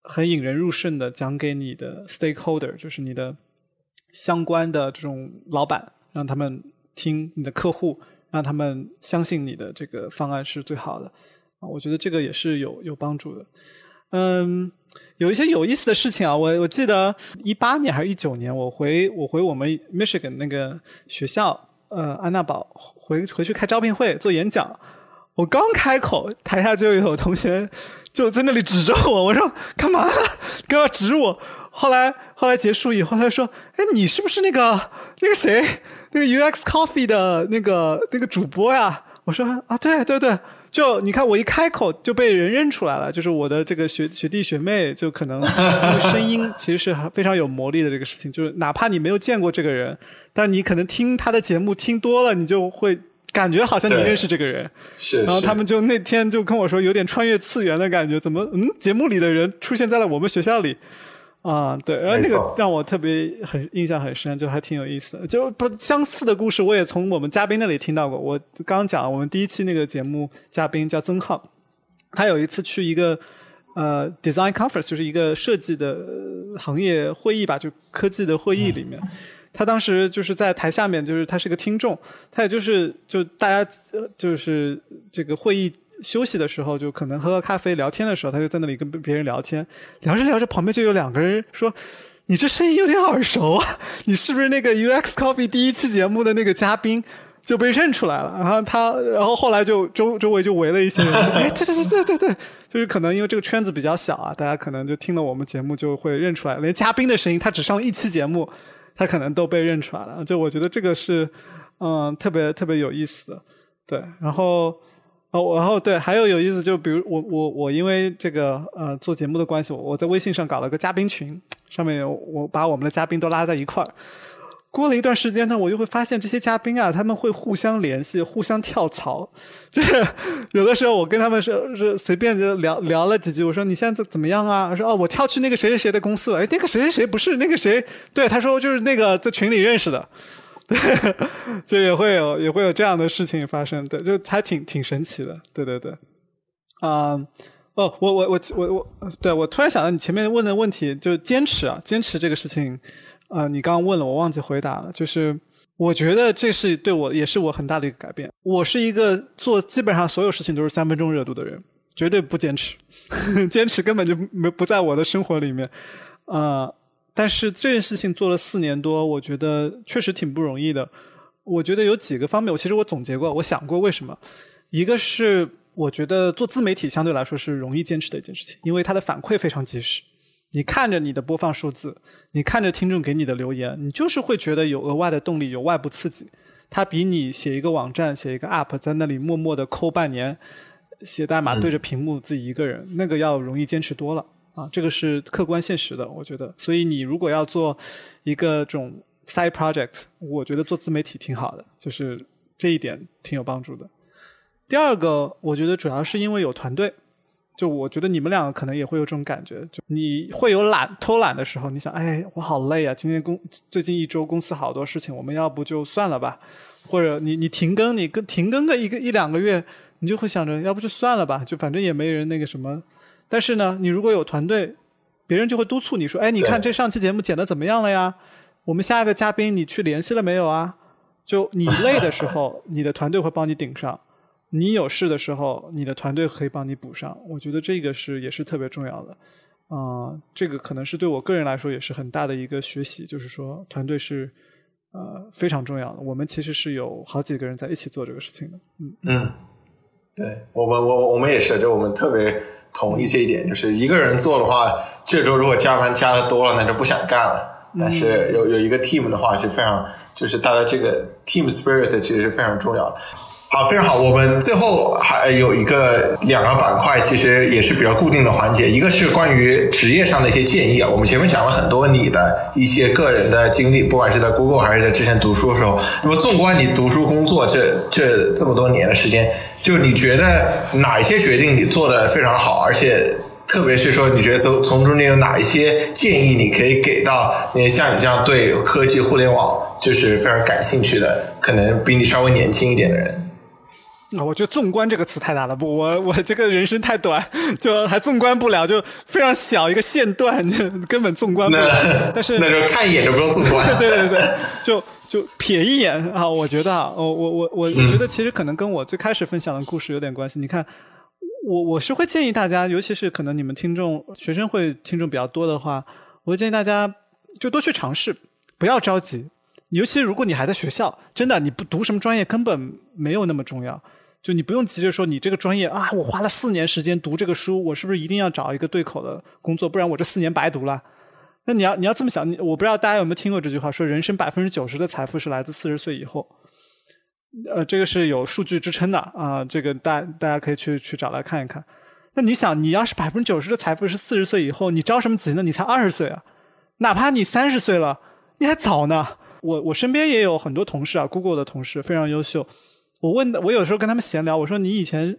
很引人入胜的讲给你的 stakeholder，就是你的相关的这种老板，让他们听你的客户，让他们相信你的这个方案是最好的啊，我觉得这个也是有有帮助的。嗯，有一些有意思的事情啊，我我记得一八年还是一九年，我回我回我们 Michigan 那个学校，呃，安娜堡回回去开招聘会做演讲，我刚开口，台下就有同学就在那里指着我，我说干嘛？干嘛指我？后来后来结束以后，他说：“哎，你是不是那个那个谁，那个 UX Coffee 的那个那个主播呀？”我说：“啊，对对对。”就你看，我一开口就被人认出来了，就是我的这个学学弟学妹，就可能那个声音其实是非常有魔力的这个事情。就是哪怕你没有见过这个人，但你可能听他的节目听多了，你就会感觉好像你认识这个人。是。然后他们就那天就跟我说，有点穿越次元的感觉，怎么嗯，节目里的人出现在了我们学校里。啊，对，然后那个让我特别很印象很深，就还挺有意思的。就不相似的故事，我也从我们嘉宾那里听到过。我刚刚讲我们第一期那个节目嘉宾叫曾浩，他有一次去一个呃 design conference，就是一个设计的行业会议吧，就科技的会议里面。他当时就是在台下面，就是他是个听众，他也就是就大家就是这个会议。休息的时候，就可能喝喝咖啡、聊天的时候，他就在那里跟别人聊天，聊着聊着，旁边就有两个人说：“你这声音有点耳熟啊，你是不是那个 UX Coffee 第一期节目的那个嘉宾？”就被认出来了。然后他，然后后来就周周围就围了一些人，哎，对对对对对对，就是可能因为这个圈子比较小啊，大家可能就听了我们节目就会认出来，连嘉宾的声音，他只上了一期节目。他可能都被认出来了。就我觉得这个是嗯特别特别有意思的，对。然后哦，然后对，还有有意思，就比如我我我因为这个呃做节目的关系，我在微信上搞了个嘉宾群，上面我把我们的嘉宾都拉在一块儿。过了一段时间呢，我就会发现这些嘉宾啊，他们会互相联系，互相跳槽。这 有的时候我跟他们是是随便就聊聊了几句，我说你现在怎么样啊？说哦，我跳去那个谁谁谁的公司了。哎，那个谁谁谁不是那个谁？对，他说就是那个在群里认识的。对就也会有也会有这样的事情发生，对，就还挺挺神奇的。对对对，啊，哦，我我我我我，对我突然想到你前面问的问题，就坚持啊，坚持这个事情。啊，你刚刚问了，我忘记回答了。就是我觉得这是对我也是我很大的一个改变。我是一个做基本上所有事情都是三分钟热度的人，绝对不坚持，坚持根本就没不在我的生活里面。啊，但是这件事情做了四年多，我觉得确实挺不容易的。我觉得有几个方面，我其实我总结过，我想过为什么。一个是我觉得做自媒体相对来说是容易坚持的一件事情，因为它的反馈非常及时。你看着你的播放数字，你看着听众给你的留言，你就是会觉得有额外的动力，有外部刺激。它比你写一个网站、写一个 App，在那里默默的抠半年，写代码对着屏幕自己一个人，那个要容易坚持多了啊！这个是客观现实的，我觉得。所以你如果要做一个这种 side project，我觉得做自媒体挺好的，就是这一点挺有帮助的。第二个，我觉得主要是因为有团队。就我觉得你们两个可能也会有这种感觉，就你会有懒偷懒的时候，你想，哎，我好累啊，今天公最近一周公司好多事情，我们要不就算了吧？或者你你停更，你跟停更个一个一两个月，你就会想着，要不就算了吧？就反正也没人那个什么。但是呢，你如果有团队，别人就会督促你说，哎，你看这上期节目剪的怎么样了呀？我们下一个嘉宾你去联系了没有啊？就你累的时候，你的团队会帮你顶上。你有事的时候，你的团队可以帮你补上。我觉得这个是也是特别重要的，啊，这个可能是对我个人来说也是很大的一个学习，就是说团队是呃非常重要的。我们其实是有好几个人在一起做这个事情的，嗯嗯，对我们我我们也是，就我们特别同意这一点，就是一个人做的话，这周如果加班加的多了，那就不想干了。但是有有一个 team 的话，是非常就是大家这个 team spirit 其实是非常重要的。好，非常好。我们最后还有一个两个板块，其实也是比较固定的环节。一个是关于职业上的一些建议啊。我们前面讲了很多你的一些个人的经历，不管是在 Google 还是在之前读书的时候。那么，纵观你读书工作这这这么多年的时间，就你觉得哪一些决定你做的非常好？而且，特别是说，你觉得从从中间有哪一些建议，你可以给到那些像你这样对科技互联网就是非常感兴趣的，可能比你稍微年轻一点的人？啊，我觉得“纵观”这个词太大了，不，我我这个人生太短，就还纵观不了，就非常小一个线段，根本纵观不了。但是那就看一眼就不用纵观。对对对，就就瞥一眼啊！我觉得啊，我我我我我觉得其实可能跟我最开始分享的故事有点关系。你看，我我是会建议大家，尤其是可能你们听众学生会听众比较多的话，我会建议大家就多去尝试，不要着急。尤其如果你还在学校，真的你不读什么专业根本没有那么重要。就你不用急着说你这个专业啊，我花了四年时间读这个书，我是不是一定要找一个对口的工作？不然我这四年白读了。那你要你要这么想，我不知道大家有没有听过这句话，说人生百分之九十的财富是来自四十岁以后。呃，这个是有数据支撑的啊，这个大大家可以去去找来看一看。那你想，你要是百分之九十的财富是四十岁以后，你着什么急呢？你才二十岁啊，哪怕你三十岁了，你还早呢。我我身边也有很多同事啊，Google 的同事非常优秀。我问的，我有时候跟他们闲聊，我说你以前，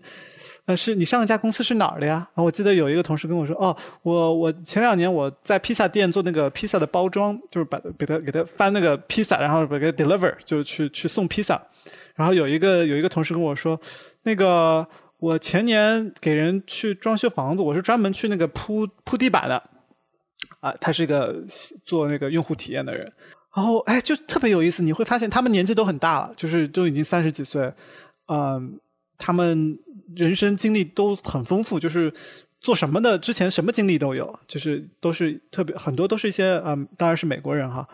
呃，是你上一家公司是哪儿的呀？然后我记得有一个同事跟我说，哦，我我前两年我在披萨店做那个披萨的包装，就是把给他给他翻那个披萨，然后把给他 deliver，就去去送披萨。然后有一个有一个同事跟我说，那个我前年给人去装修房子，我是专门去那个铺铺地板的，啊，他是一个做那个用户体验的人。然后，哎，就特别有意思。你会发现，他们年纪都很大了，就是都已经三十几岁，嗯，他们人生经历都很丰富，就是做什么的之前什么经历都有，就是都是特别很多都是一些，嗯，当然是美国人哈。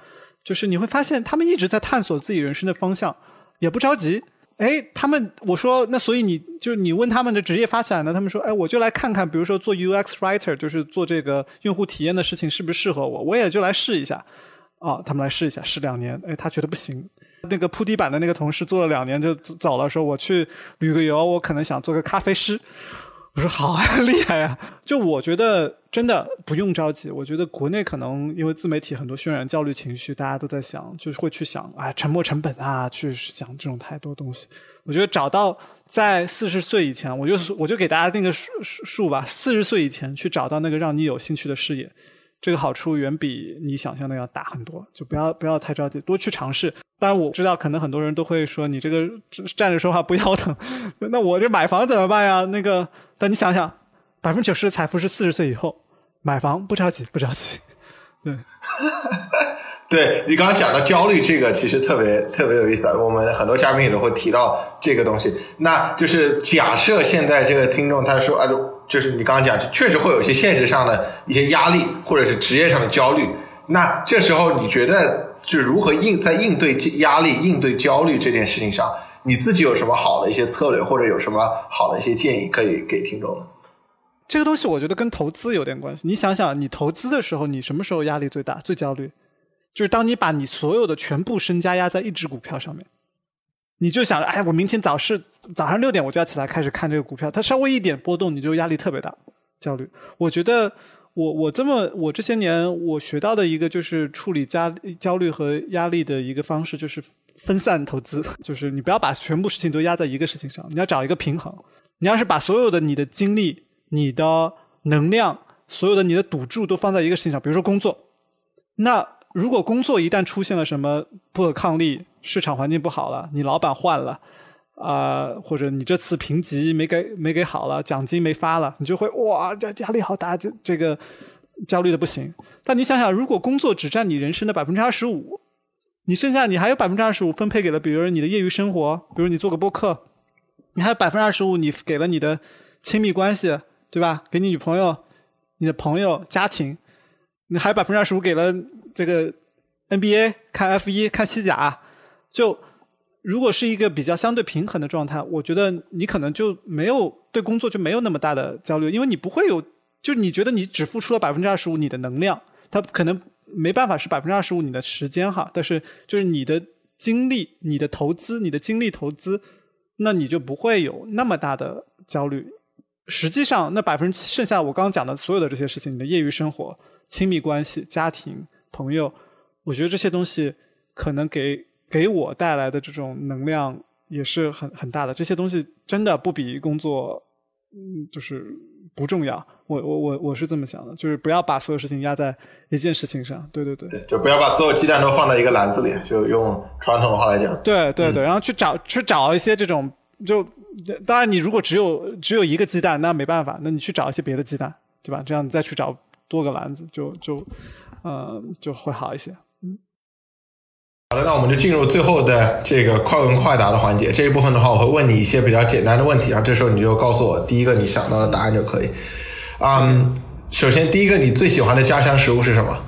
就是你会发现，他们一直在探索自己人生的方向，也不着急。哎，他们我说那所以你就你问他们的职业发展呢？他们说，哎，我就来看看，比如说做 UX writer，就是做这个用户体验的事情是不适合我，我也就来试一下。啊，他们来试一下，试两年，哎，他觉得不行。那个铺地板的那个同事做了两年就走了，说我去旅个游，我可能想做个咖啡师。我说好啊，厉害呀！就我觉得真的不用着急。我觉得国内可能因为自媒体很多渲染焦虑情绪，大家都在想，就是会去想啊沉没成本啊，去想这种太多东西。我觉得找到在四十岁以前，我就我就给大家定个数数吧，四十岁以前去找到那个让你有兴趣的事业。这个好处远比你想象的要大很多，就不要不要太着急，多去尝试。当然我知道，可能很多人都会说你这个站着说话不腰疼，那我这买房怎么办呀？那个，但你想想，百分之九十的财富是四十岁以后买房，不着急，不着急。对，对你刚刚讲到焦虑这个，其实特别特别有意思。我们很多嘉宾也都会提到这个东西。那就是假设现在这个听众他说啊就。是你刚刚讲，确实会有一些现实上的一些压力，或者是职业上的焦虑。那这时候你觉得，就如何应在应对压力、应对焦虑这件事情上，你自己有什么好的一些策略，或者有什么好的一些建议可以给听众呢？这个东西我觉得跟投资有点关系。你想想，你投资的时候，你什么时候压力最大、最焦虑？就是当你把你所有的全部身家压在一只股票上面。你就想，哎，我明天早市早上六点我就要起来开始看这个股票，它稍微一点波动，你就压力特别大，焦虑。我觉得，我我这么我这些年我学到的一个就是处理焦焦虑和压力的一个方式，就是分散投资，就是你不要把全部事情都压在一个事情上，你要找一个平衡。你要是把所有的你的精力、你的能量、所有的你的赌注都放在一个事情上，比如说工作，那如果工作一旦出现了什么不可抗力，市场环境不好了，你老板换了，啊，或者你这次评级没给没给好了，奖金没发了，你就会哇，这压力好大，这这个焦虑的不行。但你想想，如果工作只占你人生的百分之二十五，你剩下你还有百分之二十五分配给了，比如你的业余生活，比如你做个播客，你还有百分之二十五你给了你的亲密关系，对吧？给你女朋友、你的朋友、家庭，你还有百分之二十五给了这个 NBA 看 F 一看西甲。就如果是一个比较相对平衡的状态，我觉得你可能就没有对工作就没有那么大的焦虑，因为你不会有，就你觉得你只付出了百分之二十五你的能量，它可能没办法是百分之二十五你的时间哈，但是就是你的精力、你的投资、你的精力投资，那你就不会有那么大的焦虑。实际上，那百分之剩下我刚刚讲的所有的这些事情，你的业余生活、亲密关系、家庭、朋友，我觉得这些东西可能给。给我带来的这种能量也是很很大的，这些东西真的不比工作，嗯，就是不重要。我我我我是这么想的，就是不要把所有事情压在一件事情上。对对对，对，就不要把所有鸡蛋都放在一个篮子里。就用传统的话来讲，对对对，然后去找去找一些这种，就当然你如果只有只有一个鸡蛋，那没办法，那你去找一些别的鸡蛋，对吧？这样你再去找多个篮子，就就呃就会好一些。好的，那我们就进入最后的这个快问快答的环节。这一部分的话，我会问你一些比较简单的问题，然后这时候你就告诉我第一个你想到的答案就可以。嗯，首先第一个，你最喜欢的家乡食物是什么？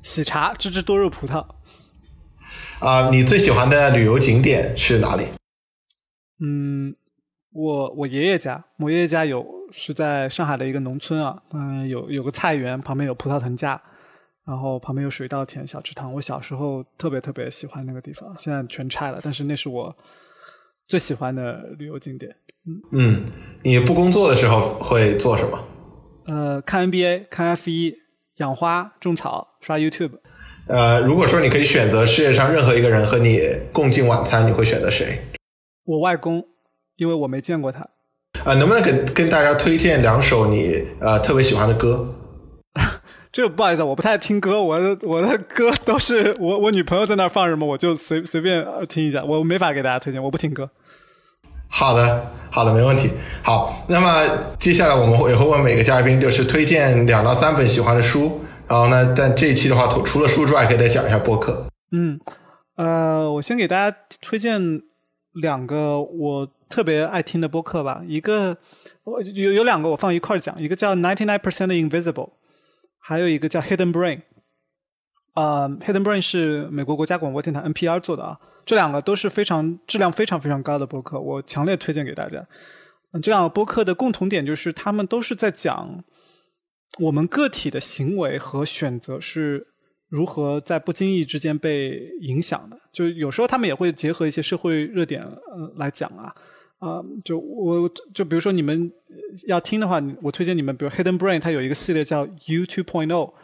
喜茶，芝芝多肉葡萄。啊，你最喜欢的旅游景点是哪里？嗯，我我爷爷家，我爷爷家有是在上海的一个农村啊，嗯，有有个菜园，旁边有葡萄藤架。然后旁边有水稻田、小池塘，我小时候特别特别喜欢那个地方，现在全拆了，但是那是我最喜欢的旅游景点。嗯嗯，你不工作的时候会做什么？呃，看 NBA、看 F 一、养花、种草、刷 YouTube。呃，如果说你可以选择世界上任何一个人和你共进晚餐，你会选择谁？我外公，因为我没见过他。啊，能不能给跟大家推荐两首你呃特别喜欢的歌？这不好意思，我不太听歌，我的我的歌 都是我我女朋友在那儿放什么，我就随随便听一下，我没法给大家推荐，我不听歌。好的，好的，没问题。好，那么接下来我们会也会问每个嘉宾，就是推荐两到三本喜欢的书。然后呢，但这一期的话，除了书之外，可以再讲一下播客。嗯，呃，我先给大家推荐两个我特别爱听的播客吧。一个我有有两个我放一块儿讲，一个叫 Ninety Nine Percent Invisible。还有一个叫 Hidden Brain，啊，Hidden Brain 是美国国家广播电台 NPR 做的啊，这两个都是非常质量非常非常高的播客，我强烈推荐给大家。这两个播客的共同点就是，他们都是在讲我们个体的行为和选择是如何在不经意之间被影响的。就有时候他们也会结合一些社会热点呃来讲啊。啊，就我就比如说你们要听的话，我推荐你们，比如 Hidden Brain，它有一个系列叫 You Two Point O，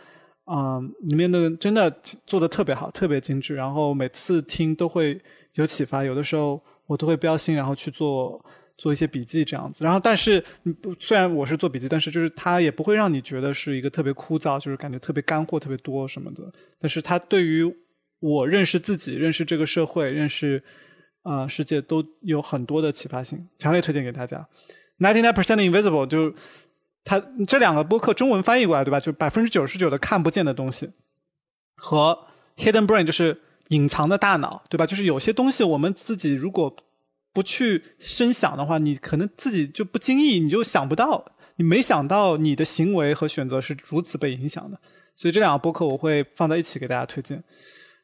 啊，里面的真的做的特别好，特别精致，然后每次听都会有启发，有的时候我都会标心，然后去做做一些笔记这样子。然后，但是虽然我是做笔记，但是就是它也不会让你觉得是一个特别枯燥，就是感觉特别干货特别多什么的。但是它对于我认识自己、认识这个社会、认识。啊，世界都有很多的启发性，强烈推荐给大家。Ninety nine percent invisible 就是它这两个播客中文翻译过来对吧？就百分之九十九的看不见的东西，和 hidden brain 就是隐藏的大脑对吧？就是有些东西我们自己如果不去深想的话，你可能自己就不经意你就想不到，你没想到你的行为和选择是如此被影响的。所以这两个播客我会放在一起给大家推荐。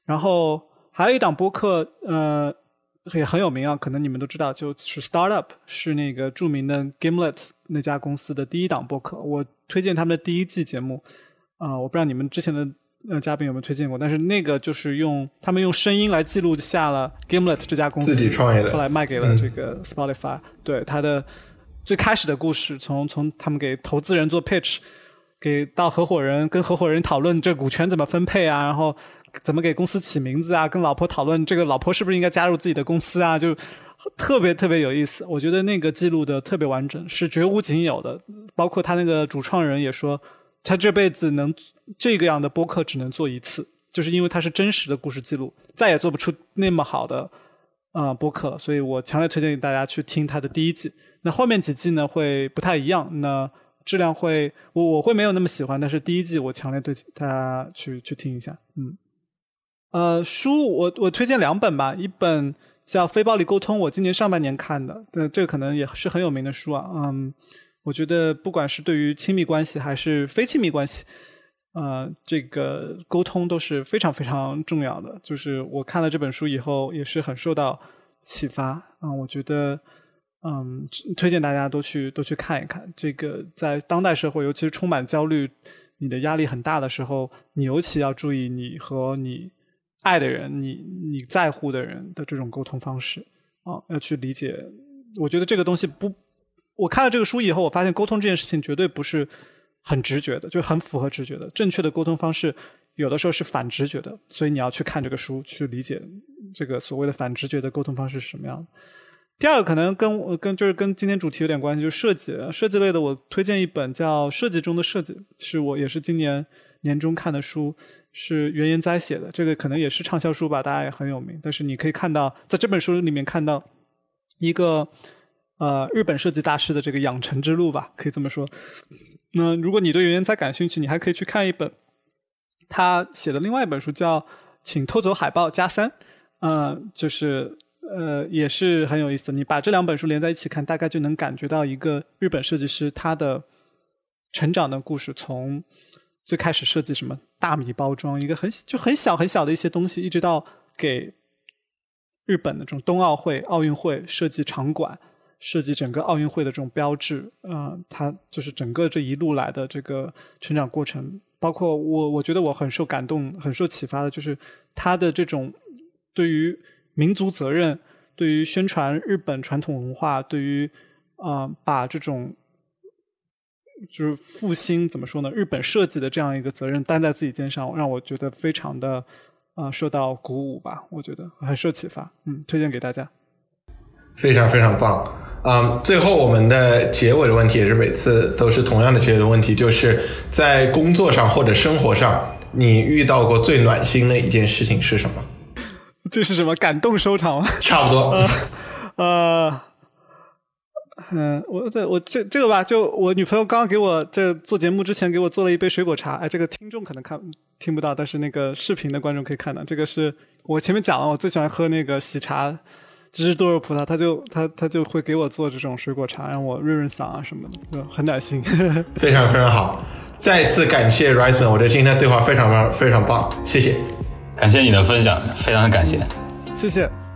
然后还有一档播客，呃。也很有名啊，可能你们都知道，就是 Startup 是那个著名的 Gimlet 那家公司的第一档播客。我推荐他们的第一季节目啊，我不知道你们之前的呃嘉宾有没有推荐过，但是那个就是用他们用声音来记录下了 Gimlet 这家公司自己创业的，后来卖给了这个 Spotify。对他的最开始的故事，从从他们给投资人做 pitch，给到合伙人跟合伙人讨论这股权怎么分配啊，然后。怎么给公司起名字啊？跟老婆讨论这个，老婆是不是应该加入自己的公司啊？就特别特别有意思。我觉得那个记录的特别完整，是绝无仅有的。包括他那个主创人也说，他这辈子能这个样的播客只能做一次，就是因为他是真实的故事记录，再也做不出那么好的啊播客。所以我强烈推荐给大家去听他的第一季。那后面几季呢会不太一样，那质量会我我会没有那么喜欢，但是第一季我强烈对大家去去听一下，嗯。呃，书我我推荐两本吧，一本叫《非暴力沟通》，我今年上半年看的，这这个可能也是很有名的书啊。嗯，我觉得不管是对于亲密关系还是非亲密关系，呃，这个沟通都是非常非常重要的。就是我看了这本书以后，也是很受到启发啊。我觉得，嗯，推荐大家都去都去看一看。这个在当代社会，尤其是充满焦虑、你的压力很大的时候，你尤其要注意你和你。爱的人，你你在乎的人的这种沟通方式啊，要去理解。我觉得这个东西不，我看了这个书以后，我发现沟通这件事情绝对不是很直觉的，就很符合直觉的。正确的沟通方式有的时候是反直觉的，所以你要去看这个书，去理解这个所谓的反直觉的沟通方式是什么样的。第二个可能跟跟就是跟今天主题有点关系，就是设计设计类的，我推荐一本叫《设计中的设计》，是我也是今年年中看的书。是原研哉写的，这个可能也是畅销书吧，大家也很有名。但是你可以看到，在这本书里面看到一个呃日本设计大师的这个养成之路吧，可以这么说。那如果你对原研哉感兴趣，你还可以去看一本他写的另外一本书，叫《请偷走海报加三》，嗯，就是呃也是很有意思。你把这两本书连在一起看，大概就能感觉到一个日本设计师他的成长的故事，从。最开始设计什么大米包装，一个很就很小很小的一些东西，一直到给日本的这种冬奥会、奥运会设计场馆，设计整个奥运会的这种标志，啊，他就是整个这一路来的这个成长过程，包括我，我觉得我很受感动、很受启发的，就是他的这种对于民族责任、对于宣传日本传统文化、对于啊把这种。就是复兴怎么说呢？日本设计的这样一个责任担在自己肩上，让我觉得非常的啊受到鼓舞吧。我觉得很受启发，嗯，推荐给大家。非常非常棒啊！最后我们的结尾的问题也是每次都是同样的结尾的问题，就是在工作上或者生活上，你遇到过最暖心的一件事情是什么？这是什么感动收场吗？差不多，呃。嗯，我对我这这个吧，就我女朋友刚刚给我这做节目之前给我做了一杯水果茶，哎，这个听众可能看听不到，但是那个视频的观众可以看到，这个是我前面讲了，我最喜欢喝那个喜茶芝士多肉葡萄，他就他他就会给我做这种水果茶，让我润润嗓啊什么的，就很暖心。非常非常好，再次感谢 Riceman，我觉得今天对话非常非常非常棒，谢谢，感谢你的分享，非常的感谢，谢谢。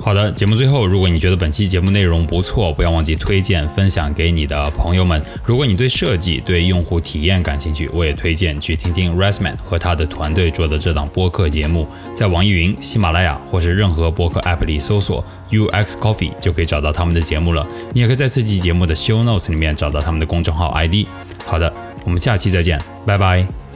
好的，节目最后，如果你觉得本期节目内容不错，不要忘记推荐分享给你的朋友们。如果你对设计、对用户体验感兴趣，我也推荐去听听 Rasman 和他的团队做的这档播客节目，在网易云、喜马拉雅或是任何播客 App 里搜索 UX Coffee 就可以找到他们的节目了。你也可以在这期节目的 Show Notes 里面找到他们的公众号 ID。好的，我们下期再见，拜拜。